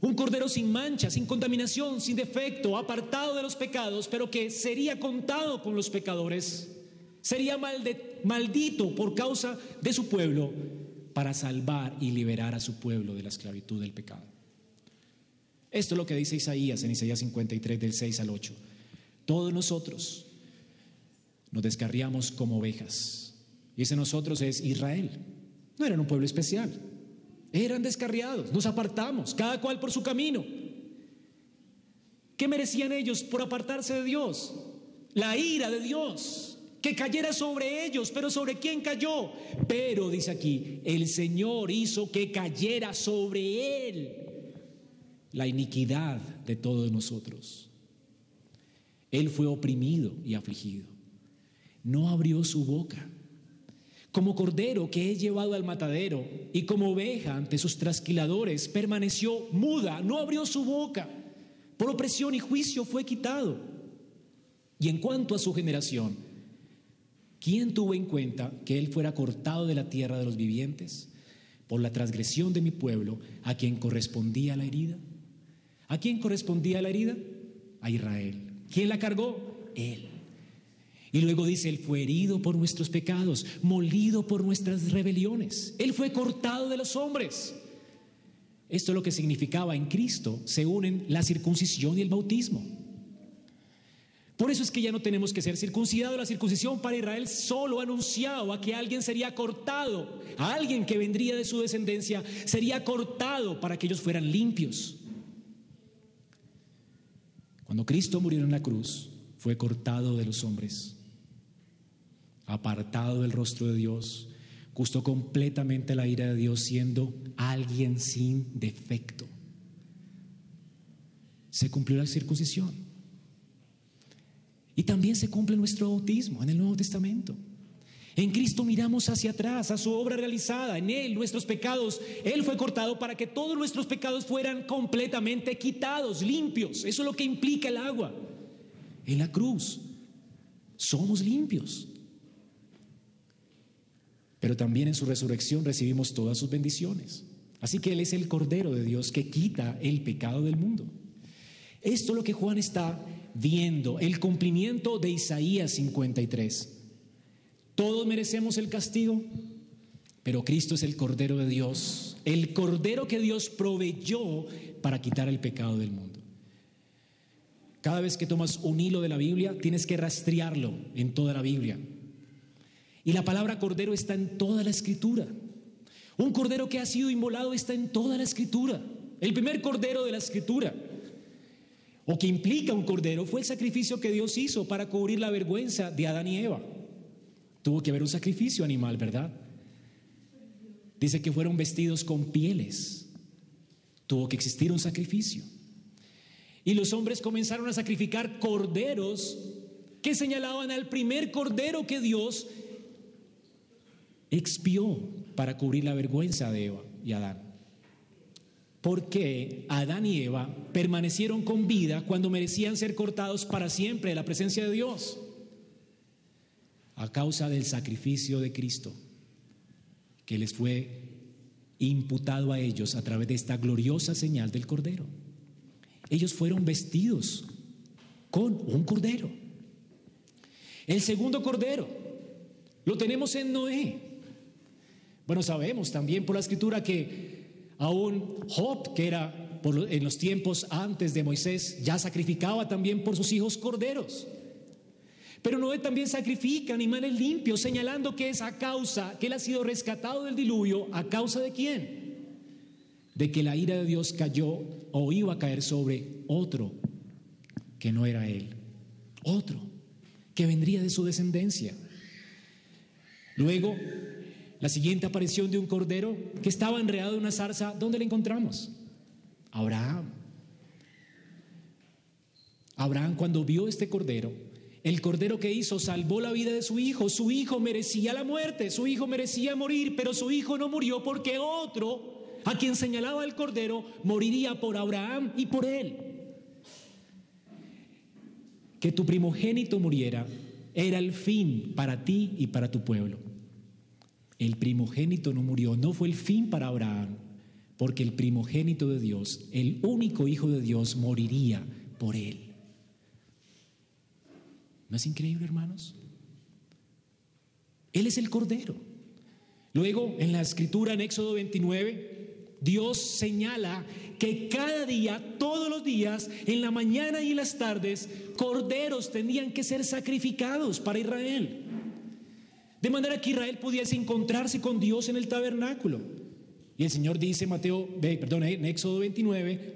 un cordero sin mancha, sin contaminación, sin defecto, apartado de los pecados, pero que sería contado con los pecadores, sería maldito por causa de su pueblo para salvar y liberar a su pueblo de la esclavitud del pecado. Esto es lo que dice Isaías en Isaías 53 del 6 al 8. Todos nosotros nos descarriamos como ovejas. Y ese nosotros es Israel. No eran un pueblo especial. Eran descarriados, nos apartamos, cada cual por su camino. ¿Qué merecían ellos por apartarse de Dios? La ira de Dios, que cayera sobre ellos, pero ¿sobre quién cayó? Pero, dice aquí, el Señor hizo que cayera sobre él la iniquidad de todos nosotros. Él fue oprimido y afligido. No abrió su boca como cordero que es llevado al matadero y como oveja ante sus trasquiladores, permaneció muda, no abrió su boca. Por opresión y juicio fue quitado. Y en cuanto a su generación, ¿quién tuvo en cuenta que él fuera cortado de la tierra de los vivientes? por la transgresión de mi pueblo, a quien correspondía la herida. ¿A quién correspondía la herida? A Israel. ¿Quién la cargó? Él. Y luego dice, Él fue herido por nuestros pecados, molido por nuestras rebeliones. Él fue cortado de los hombres. Esto es lo que significaba en Cristo, se unen la circuncisión y el bautismo. Por eso es que ya no tenemos que ser circuncidados. La circuncisión para Israel solo anunciaba que alguien sería cortado, a alguien que vendría de su descendencia sería cortado para que ellos fueran limpios. Cuando Cristo murió en la cruz, fue cortado de los hombres, apartado del rostro de Dios, gustó completamente la ira de Dios siendo alguien sin defecto. Se cumplió la circuncisión. Y también se cumple nuestro bautismo en el Nuevo Testamento. En Cristo miramos hacia atrás, a su obra realizada. En Él, nuestros pecados, Él fue cortado para que todos nuestros pecados fueran completamente quitados, limpios. Eso es lo que implica el agua. En la cruz somos limpios. Pero también en su resurrección recibimos todas sus bendiciones. Así que Él es el Cordero de Dios que quita el pecado del mundo. Esto es lo que Juan está viendo el cumplimiento de Isaías 53. Todos merecemos el castigo, pero Cristo es el Cordero de Dios, el Cordero que Dios proveyó para quitar el pecado del mundo. Cada vez que tomas un hilo de la Biblia, tienes que rastrearlo en toda la Biblia. Y la palabra cordero está en toda la escritura. Un cordero que ha sido inmolado está en toda la escritura. El primer cordero de la escritura o que implica un cordero fue el sacrificio que Dios hizo para cubrir la vergüenza de Adán y Eva. Tuvo que haber un sacrificio animal, ¿verdad? Dice que fueron vestidos con pieles. Tuvo que existir un sacrificio. Y los hombres comenzaron a sacrificar corderos que señalaban al primer cordero que Dios expió para cubrir la vergüenza de Eva y Adán. Porque Adán y Eva permanecieron con vida cuando merecían ser cortados para siempre de la presencia de Dios. A causa del sacrificio de Cristo que les fue imputado a ellos a través de esta gloriosa señal del Cordero. Ellos fueron vestidos con un Cordero. El segundo Cordero lo tenemos en Noé. Bueno, sabemos también por la escritura que Aún Job, que era en los tiempos antes de Moisés, ya sacrificaba también por sus hijos corderos. Pero Noé también sacrifica animales limpios, señalando que es a causa, que él ha sido rescatado del diluvio, ¿a causa de quién? De que la ira de Dios cayó o iba a caer sobre otro que no era él. Otro que vendría de su descendencia. Luego, la siguiente aparición de un cordero que estaba enredado en una zarza, ¿dónde le encontramos? Abraham. Abraham cuando vio este cordero, el cordero que hizo salvó la vida de su hijo. Su hijo merecía la muerte, su hijo merecía morir, pero su hijo no murió porque otro, a quien señalaba el cordero, moriría por Abraham y por él. Que tu primogénito muriera era el fin para ti y para tu pueblo. El primogénito no murió, no fue el fin para Abraham, porque el primogénito de Dios, el único hijo de Dios, moriría por él. ¿No es increíble, hermanos? Él es el Cordero. Luego, en la escritura en Éxodo 29, Dios señala que cada día, todos los días, en la mañana y en las tardes, corderos tenían que ser sacrificados para Israel. De manera que Israel pudiese encontrarse con Dios en el tabernáculo. Y el Señor dice, Mateo, perdón, en Éxodo 29,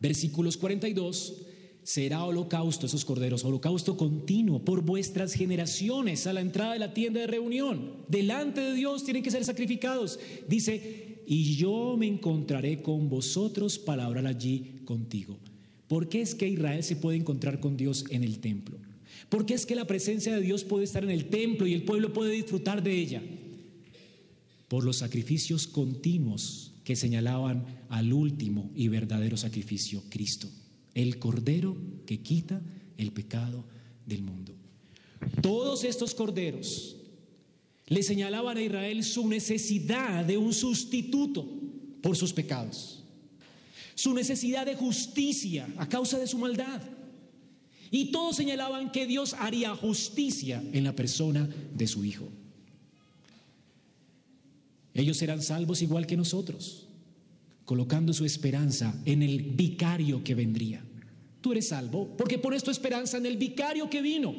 versículos 42, será holocausto esos corderos, holocausto continuo por vuestras generaciones a la entrada de la tienda de reunión. Delante de Dios tienen que ser sacrificados. Dice, y yo me encontraré con vosotros para hablar allí contigo. ¿Por qué es que Israel se puede encontrar con Dios en el templo? ¿Por qué es que la presencia de Dios puede estar en el templo y el pueblo puede disfrutar de ella? Por los sacrificios continuos que señalaban al último y verdadero sacrificio, Cristo, el Cordero que quita el pecado del mundo. Todos estos corderos le señalaban a Israel su necesidad de un sustituto por sus pecados, su necesidad de justicia a causa de su maldad. Y todos señalaban que Dios haría justicia en la persona de su Hijo. Ellos serán salvos igual que nosotros, colocando su esperanza en el vicario que vendría. Tú eres salvo porque pones tu esperanza en el vicario que vino.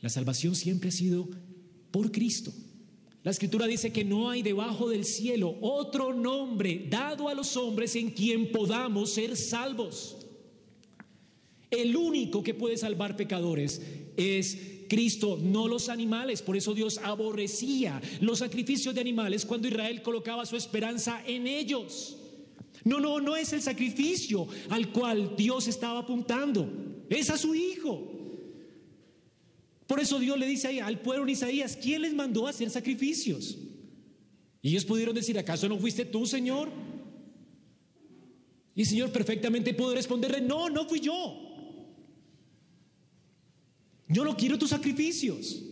La salvación siempre ha sido por Cristo. La escritura dice que no hay debajo del cielo otro nombre dado a los hombres en quien podamos ser salvos. El único que puede salvar pecadores es Cristo, no los animales. Por eso Dios aborrecía los sacrificios de animales cuando Israel colocaba su esperanza en ellos. No, no, no es el sacrificio al cual Dios estaba apuntando, es a su Hijo. Por eso Dios le dice al pueblo en Isaías, ¿quién les mandó a hacer sacrificios? Y ellos pudieron decir, ¿acaso no fuiste tú, Señor? Y el Señor perfectamente pudo responderle, no, no fui yo. Yo no quiero tus sacrificios.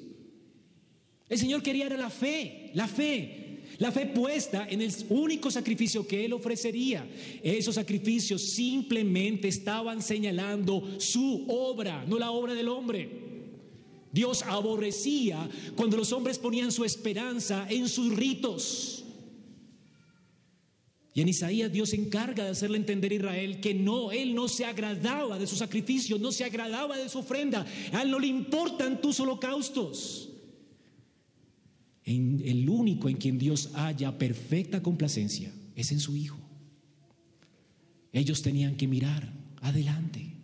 El Señor quería era la fe, la fe, la fe puesta en el único sacrificio que Él ofrecería. Esos sacrificios simplemente estaban señalando su obra, no la obra del hombre. Dios aborrecía cuando los hombres ponían su esperanza en sus ritos. Y en Isaías Dios se encarga de hacerle entender a Israel que no, Él no se agradaba de su sacrificio, no se agradaba de su ofrenda, a Él no le importan tus holocaustos. El único en quien Dios haya perfecta complacencia es en su Hijo. Ellos tenían que mirar adelante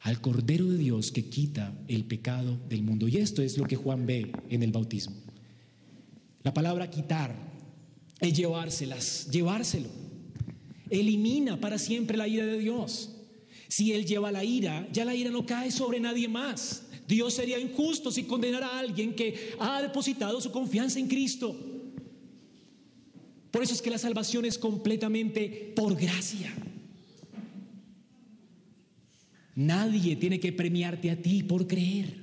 al Cordero de Dios que quita el pecado del mundo. Y esto es lo que Juan ve en el bautismo. La palabra quitar es llevárselas, llevárselo. Elimina para siempre la ira de Dios. Si Él lleva la ira, ya la ira no cae sobre nadie más. Dios sería injusto si condenara a alguien que ha depositado su confianza en Cristo. Por eso es que la salvación es completamente por gracia. Nadie tiene que premiarte a ti por creer.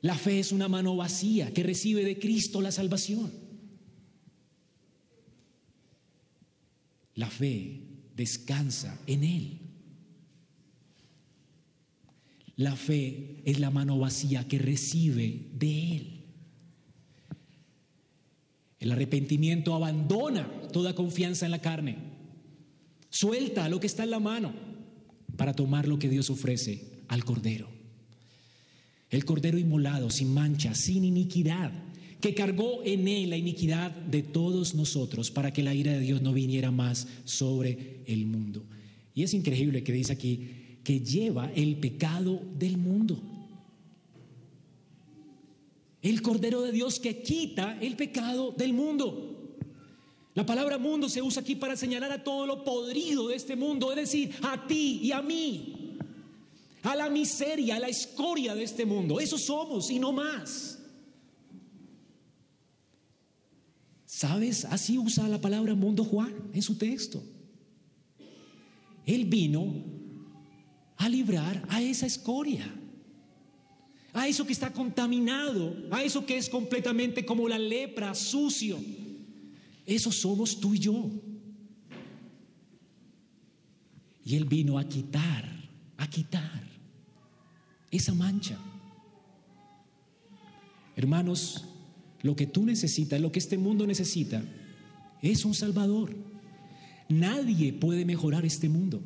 La fe es una mano vacía que recibe de Cristo la salvación. La fe descansa en Él. La fe es la mano vacía que recibe de Él. El arrepentimiento abandona toda confianza en la carne. Suelta lo que está en la mano para tomar lo que Dios ofrece al Cordero. El Cordero inmolado, sin mancha, sin iniquidad, que cargó en él la iniquidad de todos nosotros para que la ira de Dios no viniera más sobre el mundo. Y es increíble que dice aquí que lleva el pecado del mundo. El Cordero de Dios que quita el pecado del mundo. La palabra mundo se usa aquí para señalar a todo lo podrido de este mundo, es decir, a ti y a mí, a la miseria, a la escoria de este mundo. Eso somos y no más. ¿Sabes? Así usa la palabra mundo Juan en su texto. Él vino a librar a esa escoria, a eso que está contaminado, a eso que es completamente como la lepra, sucio. Eso somos tú y yo. Y Él vino a quitar, a quitar esa mancha. Hermanos, lo que tú necesitas, lo que este mundo necesita, es un Salvador. Nadie puede mejorar este mundo.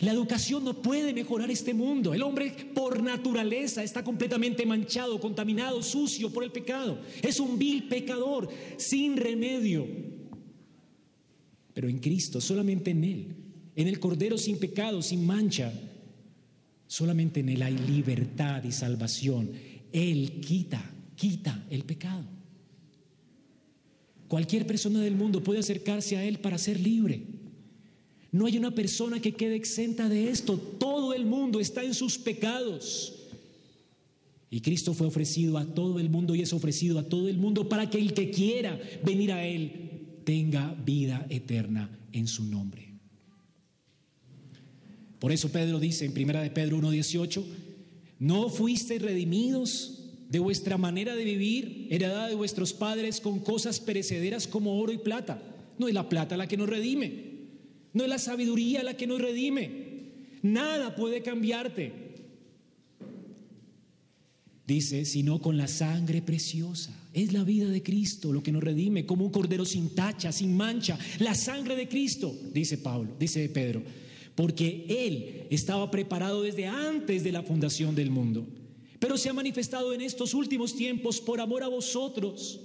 La educación no puede mejorar este mundo. El hombre por naturaleza está completamente manchado, contaminado, sucio por el pecado. Es un vil pecador sin remedio. Pero en Cristo, solamente en Él, en el Cordero sin pecado, sin mancha, solamente en Él hay libertad y salvación. Él quita, quita el pecado. Cualquier persona del mundo puede acercarse a Él para ser libre. No hay una persona que quede exenta de esto. Todo el mundo está en sus pecados. Y Cristo fue ofrecido a todo el mundo y es ofrecido a todo el mundo para que el que quiera venir a Él tenga vida eterna en su nombre. Por eso Pedro dice en 1 de Pedro 1.18, ¿No fuisteis redimidos de vuestra manera de vivir, heredada de vuestros padres con cosas perecederas como oro y plata? No es la plata la que nos redime, no es la sabiduría la que nos redime. Nada puede cambiarte. Dice, sino con la sangre preciosa. Es la vida de Cristo lo que nos redime, como un cordero sin tacha, sin mancha. La sangre de Cristo, dice Pablo, dice Pedro, porque Él estaba preparado desde antes de la fundación del mundo. Pero se ha manifestado en estos últimos tiempos por amor a vosotros,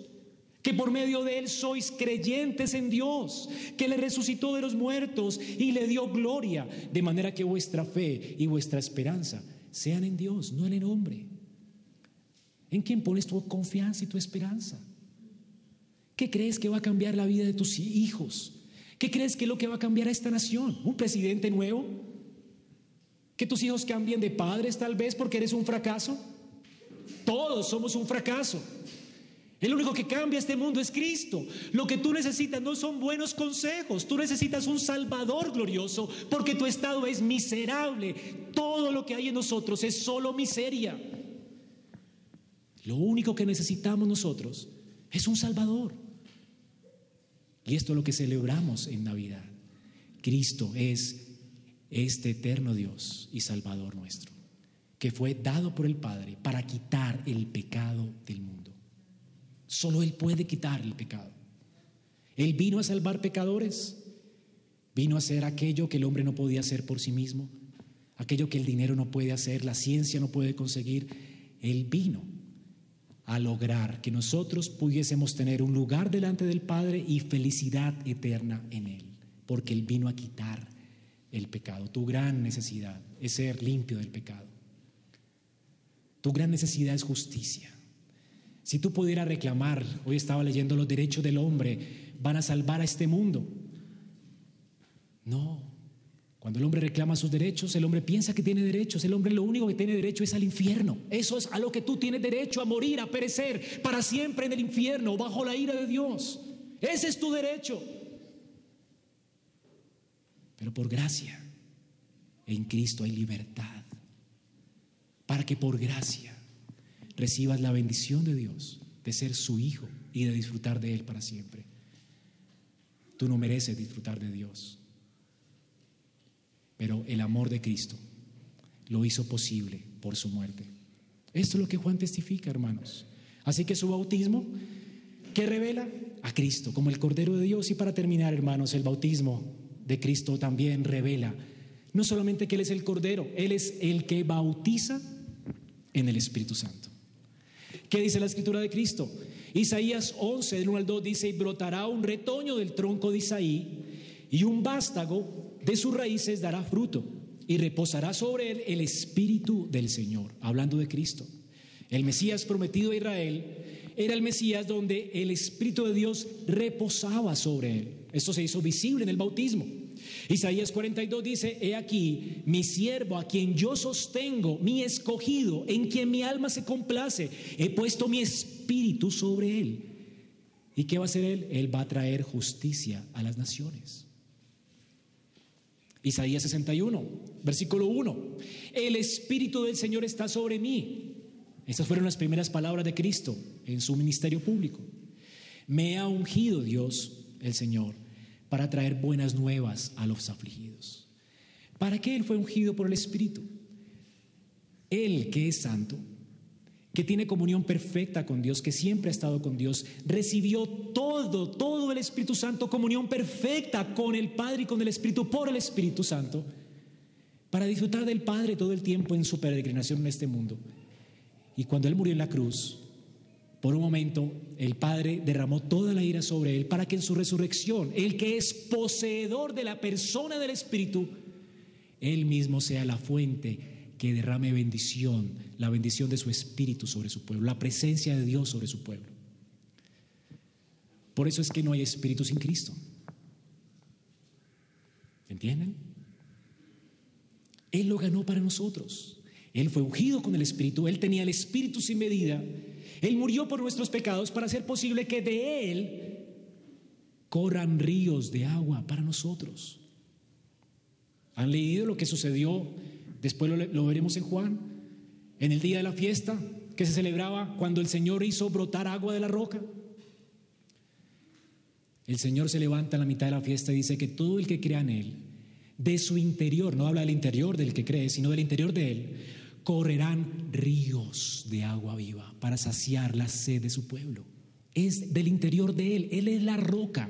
que por medio de Él sois creyentes en Dios, que le resucitó de los muertos y le dio gloria, de manera que vuestra fe y vuestra esperanza sean en Dios, no en el hombre. ¿En quién pones tu confianza y tu esperanza? ¿Qué crees que va a cambiar la vida de tus hijos? ¿Qué crees que es lo que va a cambiar a esta nación? ¿Un presidente nuevo? ¿Que tus hijos cambien de padres tal vez porque eres un fracaso? Todos somos un fracaso. El único que cambia este mundo es Cristo. Lo que tú necesitas no son buenos consejos, tú necesitas un Salvador glorioso porque tu estado es miserable. Todo lo que hay en nosotros es solo miseria. Lo único que necesitamos nosotros es un Salvador. Y esto es lo que celebramos en Navidad. Cristo es este eterno Dios y Salvador nuestro, que fue dado por el Padre para quitar el pecado del mundo. Solo Él puede quitar el pecado. Él vino a salvar pecadores, vino a hacer aquello que el hombre no podía hacer por sí mismo, aquello que el dinero no puede hacer, la ciencia no puede conseguir. Él vino a lograr que nosotros pudiésemos tener un lugar delante del Padre y felicidad eterna en Él, porque Él vino a quitar el pecado. Tu gran necesidad es ser limpio del pecado. Tu gran necesidad es justicia. Si tú pudieras reclamar, hoy estaba leyendo los derechos del hombre, van a salvar a este mundo. No, cuando el hombre reclama sus derechos, el hombre piensa que tiene derechos. El hombre lo único que tiene derecho es al infierno. Eso es a lo que tú tienes derecho, a morir, a perecer para siempre en el infierno, bajo la ira de Dios. Ese es tu derecho. Pero por gracia, en Cristo hay libertad. Para que por gracia recibas la bendición de Dios, de ser su hijo y de disfrutar de Él para siempre. Tú no mereces disfrutar de Dios pero el amor de Cristo lo hizo posible por su muerte. Esto es lo que Juan testifica, hermanos. Así que su bautismo, ¿qué revela? A Cristo como el Cordero de Dios. Y para terminar, hermanos, el bautismo de Cristo también revela no solamente que Él es el Cordero, Él es el que bautiza en el Espíritu Santo. ¿Qué dice la escritura de Cristo? Isaías 11, del 1 al 2 dice, y brotará un retoño del tronco de Isaí y un vástago de sus raíces dará fruto y reposará sobre él el espíritu del Señor, hablando de Cristo. El Mesías prometido a Israel era el Mesías donde el Espíritu de Dios reposaba sobre él. Esto se hizo visible en el bautismo. Isaías 42 dice, he aquí mi siervo a quien yo sostengo, mi escogido, en quien mi alma se complace, he puesto mi espíritu sobre él. ¿Y qué va a hacer él? Él va a traer justicia a las naciones. Isaías 61, versículo 1. El Espíritu del Señor está sobre mí. Esas fueron las primeras palabras de Cristo en su ministerio público. Me ha ungido Dios, el Señor, para traer buenas nuevas a los afligidos. ¿Para qué Él fue ungido por el Espíritu? Él que es santo que tiene comunión perfecta con Dios, que siempre ha estado con Dios, recibió todo, todo el Espíritu Santo, comunión perfecta con el Padre y con el Espíritu por el Espíritu Santo, para disfrutar del Padre todo el tiempo en su peregrinación en este mundo. Y cuando Él murió en la cruz, por un momento el Padre derramó toda la ira sobre Él para que en su resurrección, el que es poseedor de la persona del Espíritu, Él mismo sea la fuente que derrame bendición, la bendición de su Espíritu sobre su pueblo, la presencia de Dios sobre su pueblo. Por eso es que no hay Espíritu sin Cristo. ¿Entienden? Él lo ganó para nosotros. Él fue ungido con el Espíritu, Él tenía el Espíritu sin medida, Él murió por nuestros pecados para hacer posible que de Él corran ríos de agua para nosotros. ¿Han leído lo que sucedió Después lo, veremos en Juan. en el día de la fiesta que se celebraba cuando el Señor hizo brotar agua de la roca. El Señor se levanta en la mitad de la fiesta y dice que todo el que crea en Él, de su interior, no habla del interior del que cree, sino del interior de Él, correrán ríos de agua viva para saciar la sed de su pueblo. Es del interior de Él, Él es la roca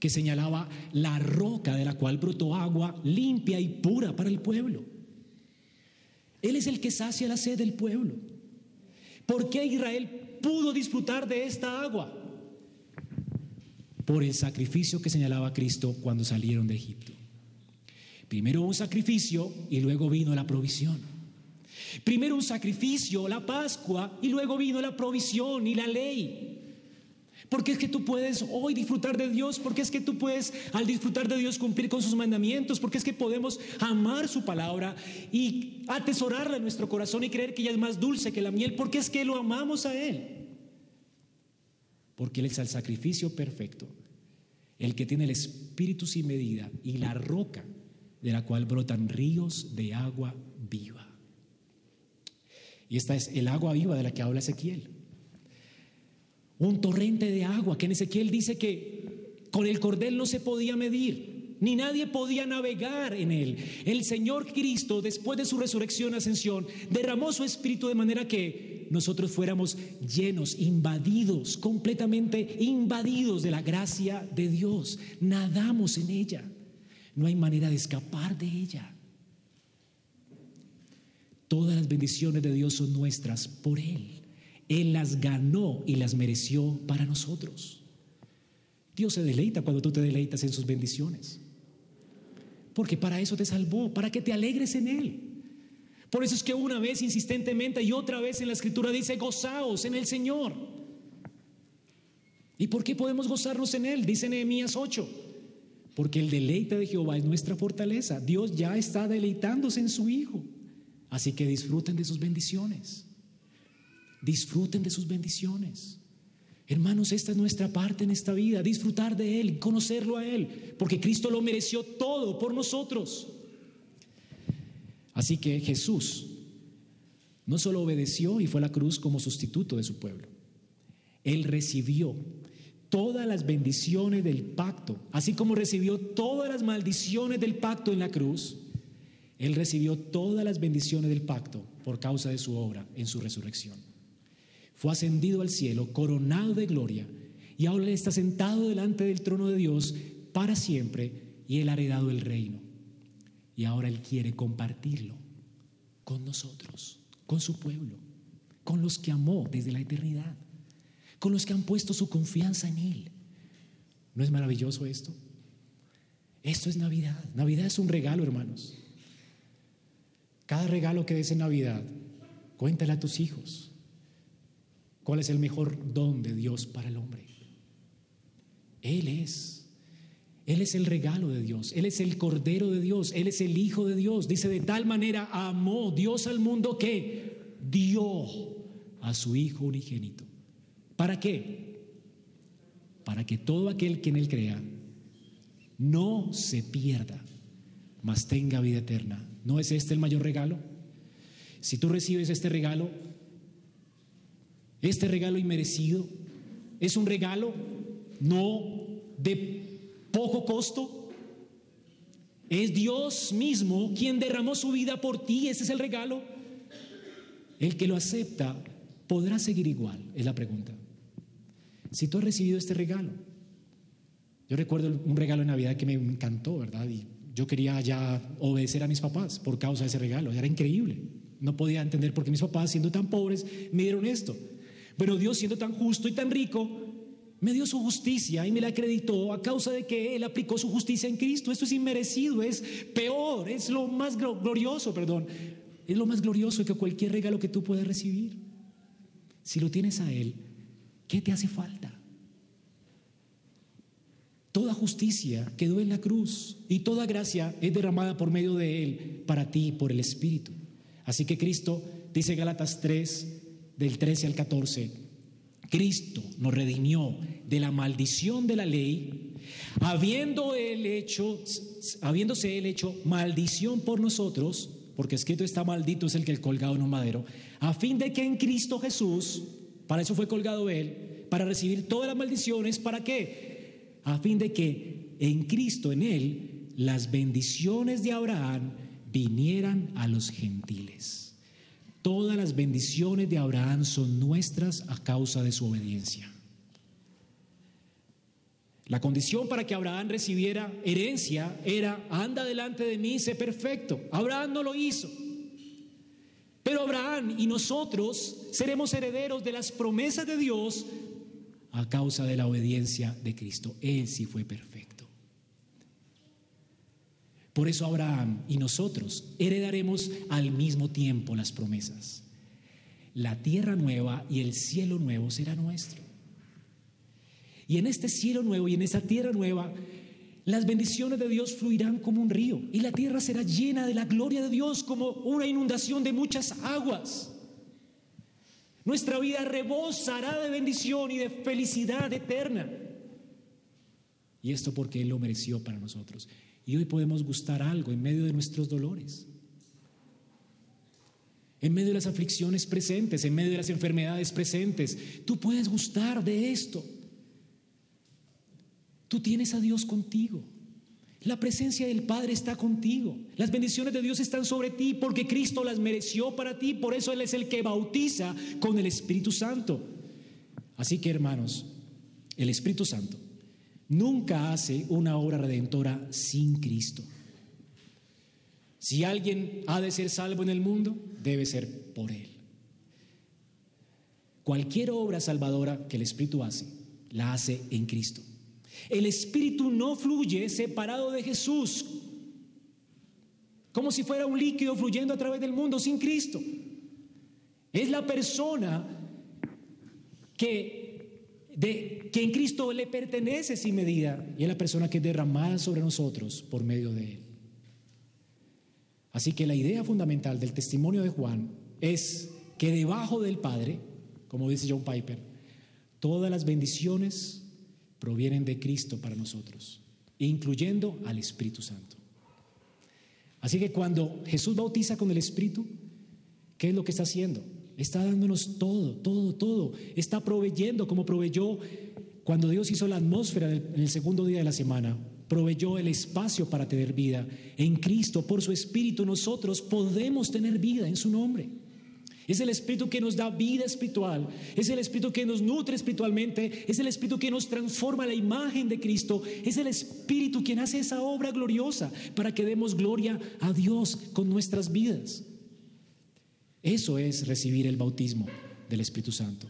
que señalaba la roca de la cual brotó agua limpia y pura para el pueblo. Él es el que sacia la sed del pueblo. ¿Por qué Israel pudo disfrutar de esta agua? Por el sacrificio que señalaba Cristo cuando salieron de Egipto. Primero un sacrificio y luego vino la provisión. Primero un sacrificio, la Pascua, y luego vino la provisión y la ley. Porque es que tú puedes hoy disfrutar de Dios, porque es que tú puedes al disfrutar de Dios cumplir con sus mandamientos, porque es que podemos amar su palabra y atesorarla en nuestro corazón y creer que ella es más dulce que la miel, porque es que lo amamos a Él. Porque Él es el sacrificio perfecto, el que tiene el espíritu sin medida y la roca de la cual brotan ríos de agua viva. Y esta es el agua viva de la que habla Ezequiel un torrente de agua, que en Ezequiel dice que con el cordel no se podía medir, ni nadie podía navegar en él. El Señor Cristo, después de su resurrección, ascensión, derramó su espíritu de manera que nosotros fuéramos llenos, invadidos, completamente invadidos de la gracia de Dios. Nadamos en ella. No hay manera de escapar de ella. Todas las bendiciones de Dios son nuestras por Él. Él las ganó y las mereció para nosotros. Dios se deleita cuando tú te deleitas en sus bendiciones. Porque para eso te salvó, para que te alegres en Él. Por eso es que una vez insistentemente y otra vez en la escritura dice, gozaos en el Señor. ¿Y por qué podemos gozarnos en Él? Dice Nehemías 8. Porque el deleite de Jehová es nuestra fortaleza. Dios ya está deleitándose en su Hijo. Así que disfruten de sus bendiciones. Disfruten de sus bendiciones. Hermanos, esta es nuestra parte en esta vida, disfrutar de Él, conocerlo a Él, porque Cristo lo mereció todo por nosotros. Así que Jesús no solo obedeció y fue a la cruz como sustituto de su pueblo, Él recibió todas las bendiciones del pacto, así como recibió todas las maldiciones del pacto en la cruz, Él recibió todas las bendiciones del pacto por causa de su obra en su resurrección fue ascendido al cielo, coronado de gloria, y ahora está sentado delante del trono de Dios para siempre, y él ha heredado el reino. Y ahora él quiere compartirlo con nosotros, con su pueblo, con los que amó desde la eternidad, con los que han puesto su confianza en él. ¿No es maravilloso esto? Esto es Navidad. Navidad es un regalo, hermanos. Cada regalo que des en Navidad, cuéntale a tus hijos. ¿Cuál es el mejor don de Dios para el hombre? Él es. Él es el regalo de Dios. Él es el Cordero de Dios. Él es el Hijo de Dios. Dice, de tal manera amó Dios al mundo que dio a su Hijo unigénito. ¿Para qué? Para que todo aquel que en Él crea no se pierda, mas tenga vida eterna. ¿No es este el mayor regalo? Si tú recibes este regalo, este regalo inmerecido es un regalo no de poco costo. Es Dios mismo quien derramó su vida por ti. Ese es el regalo. El que lo acepta podrá seguir igual, es la pregunta. Si tú has recibido este regalo, yo recuerdo un regalo de Navidad que me encantó, ¿verdad? Yo quería ya obedecer a mis papás por causa de ese regalo. Era increíble. No podía entender por qué mis papás, siendo tan pobres, me dieron esto. Pero Dios, siendo tan justo y tan rico, me dio su justicia y me la acreditó a causa de que Él aplicó su justicia en Cristo. Esto es inmerecido, es peor, es lo más glorioso, perdón. Es lo más glorioso que cualquier regalo que tú puedas recibir. Si lo tienes a Él, ¿qué te hace falta? Toda justicia quedó en la cruz y toda gracia es derramada por medio de Él para ti por el Espíritu. Así que Cristo, dice Gálatas 3, del 13 al 14, Cristo nos redimió de la maldición de la ley, habiendo él hecho, habiéndose él hecho maldición por nosotros, porque escrito está maldito es el que el colgado en un madero, a fin de que en Cristo Jesús, para eso fue colgado él, para recibir todas las maldiciones, ¿para qué? A fin de que en Cristo, en él, las bendiciones de Abraham vinieran a los gentiles. Todas las bendiciones de Abraham son nuestras a causa de su obediencia. La condición para que Abraham recibiera herencia era, anda delante de mí, sé perfecto. Abraham no lo hizo. Pero Abraham y nosotros seremos herederos de las promesas de Dios a causa de la obediencia de Cristo. Él sí fue perfecto. Por eso Abraham y nosotros heredaremos al mismo tiempo las promesas. La tierra nueva y el cielo nuevo será nuestro. Y en este cielo nuevo y en esa tierra nueva, las bendiciones de Dios fluirán como un río y la tierra será llena de la gloria de Dios como una inundación de muchas aguas. Nuestra vida rebosará de bendición y de felicidad eterna. Y esto porque Él lo mereció para nosotros. Y hoy podemos gustar algo en medio de nuestros dolores. En medio de las aflicciones presentes, en medio de las enfermedades presentes, tú puedes gustar de esto. Tú tienes a Dios contigo. La presencia del Padre está contigo. Las bendiciones de Dios están sobre ti porque Cristo las mereció para ti. Por eso Él es el que bautiza con el Espíritu Santo. Así que hermanos, el Espíritu Santo nunca hace una obra redentora sin Cristo. Si alguien ha de ser salvo en el mundo, debe ser por Él. Cualquier obra salvadora que el Espíritu hace, la hace en Cristo. El Espíritu no fluye separado de Jesús, como si fuera un líquido fluyendo a través del mundo sin Cristo. Es la persona que, de, que en Cristo le pertenece sin medida y es la persona que es derramada sobre nosotros por medio de Él. Así que la idea fundamental del testimonio de Juan es que debajo del Padre, como dice John Piper, todas las bendiciones provienen de Cristo para nosotros, incluyendo al Espíritu Santo. Así que cuando Jesús bautiza con el Espíritu, ¿qué es lo que está haciendo? Está dándonos todo, todo, todo. Está proveyendo como proveyó cuando Dios hizo la atmósfera en el segundo día de la semana. Proveyó el espacio para tener vida. En Cristo, por su Espíritu, nosotros podemos tener vida en su nombre. Es el Espíritu que nos da vida espiritual. Es el Espíritu que nos nutre espiritualmente. Es el Espíritu que nos transforma la imagen de Cristo. Es el Espíritu quien hace esa obra gloriosa para que demos gloria a Dios con nuestras vidas. Eso es recibir el bautismo del Espíritu Santo.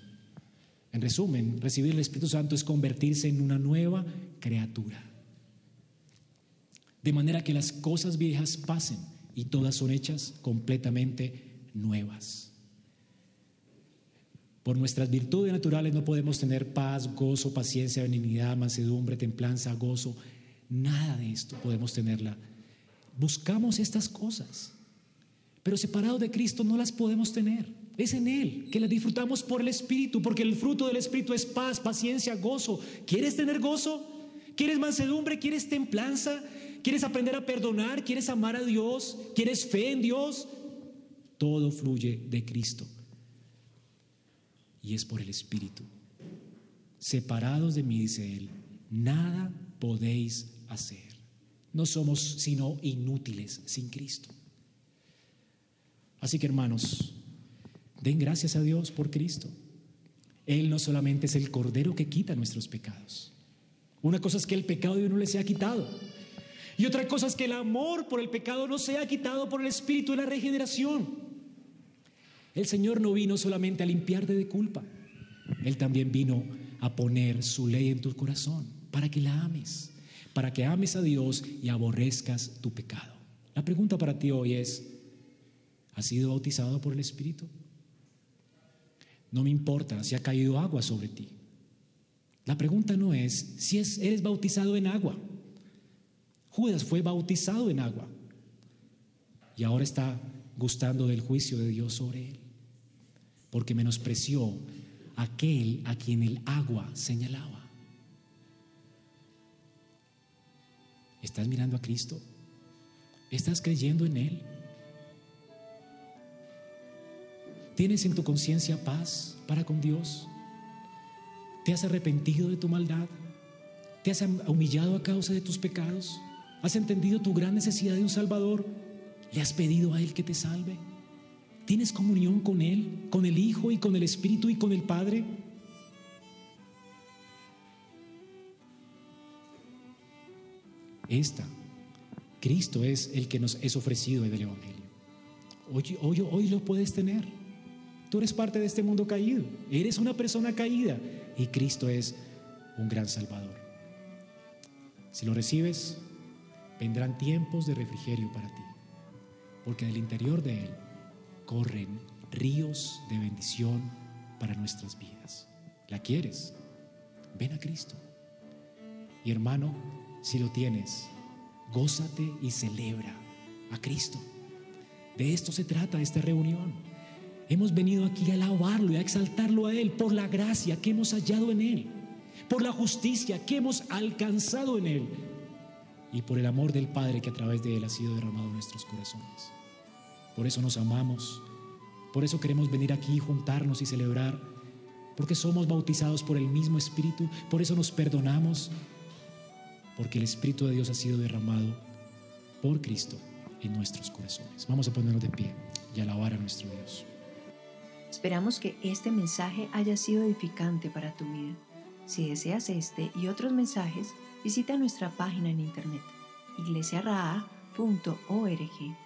En resumen, recibir el Espíritu Santo es convertirse en una nueva criatura. De manera que las cosas viejas pasen y todas son hechas completamente nuevas. Por nuestras virtudes naturales no podemos tener paz, gozo, paciencia, benignidad, mansedumbre, templanza, gozo. Nada de esto podemos tenerla. Buscamos estas cosas, pero separados de Cristo no las podemos tener. Es en Él que las disfrutamos por el Espíritu, porque el fruto del Espíritu es paz, paciencia, gozo. ¿Quieres tener gozo? ¿Quieres mansedumbre? ¿Quieres templanza? ¿Quieres aprender a perdonar? ¿Quieres amar a Dios? ¿Quieres fe en Dios? Todo fluye de Cristo y es por el Espíritu. Separados de mí, dice Él, nada podéis hacer. No somos sino inútiles sin Cristo. Así que hermanos, den gracias a Dios por Cristo. Él no solamente es el Cordero que quita nuestros pecados. Una cosa es que el pecado de uno le sea quitado. Y otra cosa es que el amor por el pecado no sea quitado por el Espíritu de la regeneración. El Señor no vino solamente a limpiarte de culpa, Él también vino a poner su ley en tu corazón para que la ames, para que ames a Dios y aborrezcas tu pecado. La pregunta para ti hoy es, ¿has sido bautizado por el Espíritu? No me importa si ha caído agua sobre ti. La pregunta no es si eres bautizado en agua. Judas fue bautizado en agua y ahora está gustando del juicio de Dios sobre él porque menospreció aquel a quien el agua señalaba. ¿Estás mirando a Cristo? ¿Estás creyendo en Él? ¿Tienes en tu conciencia paz para con Dios? ¿Te has arrepentido de tu maldad? ¿Te has humillado a causa de tus pecados? ¿Has entendido tu gran necesidad de un Salvador? ¿Le has pedido a Él que te salve? ¿Tienes comunión con Él, con el Hijo y con el Espíritu y con el Padre? Esta, Cristo es el que nos es ofrecido del Evangelio. Hoy, hoy, hoy lo puedes tener. Tú eres parte de este mundo caído. Eres una persona caída y Cristo es un gran Salvador. Si lo recibes, vendrán tiempos de refrigerio para ti, porque del interior de Él corren ríos de bendición para nuestras vidas. ¿La quieres? Ven a Cristo. Y hermano, si lo tienes, gózate y celebra a Cristo. De esto se trata esta reunión. Hemos venido aquí a alabarlo y a exaltarlo a Él por la gracia que hemos hallado en Él, por la justicia que hemos alcanzado en Él y por el amor del Padre que a través de Él ha sido derramado en nuestros corazones. Por eso nos amamos, por eso queremos venir aquí, juntarnos y celebrar, porque somos bautizados por el mismo Espíritu, por eso nos perdonamos, porque el Espíritu de Dios ha sido derramado por Cristo en nuestros corazones. Vamos a ponernos de pie y alabar a nuestro Dios. Esperamos que este mensaje haya sido edificante para tu vida. Si deseas este y otros mensajes, visita nuestra página en internet iglesiaraa.org.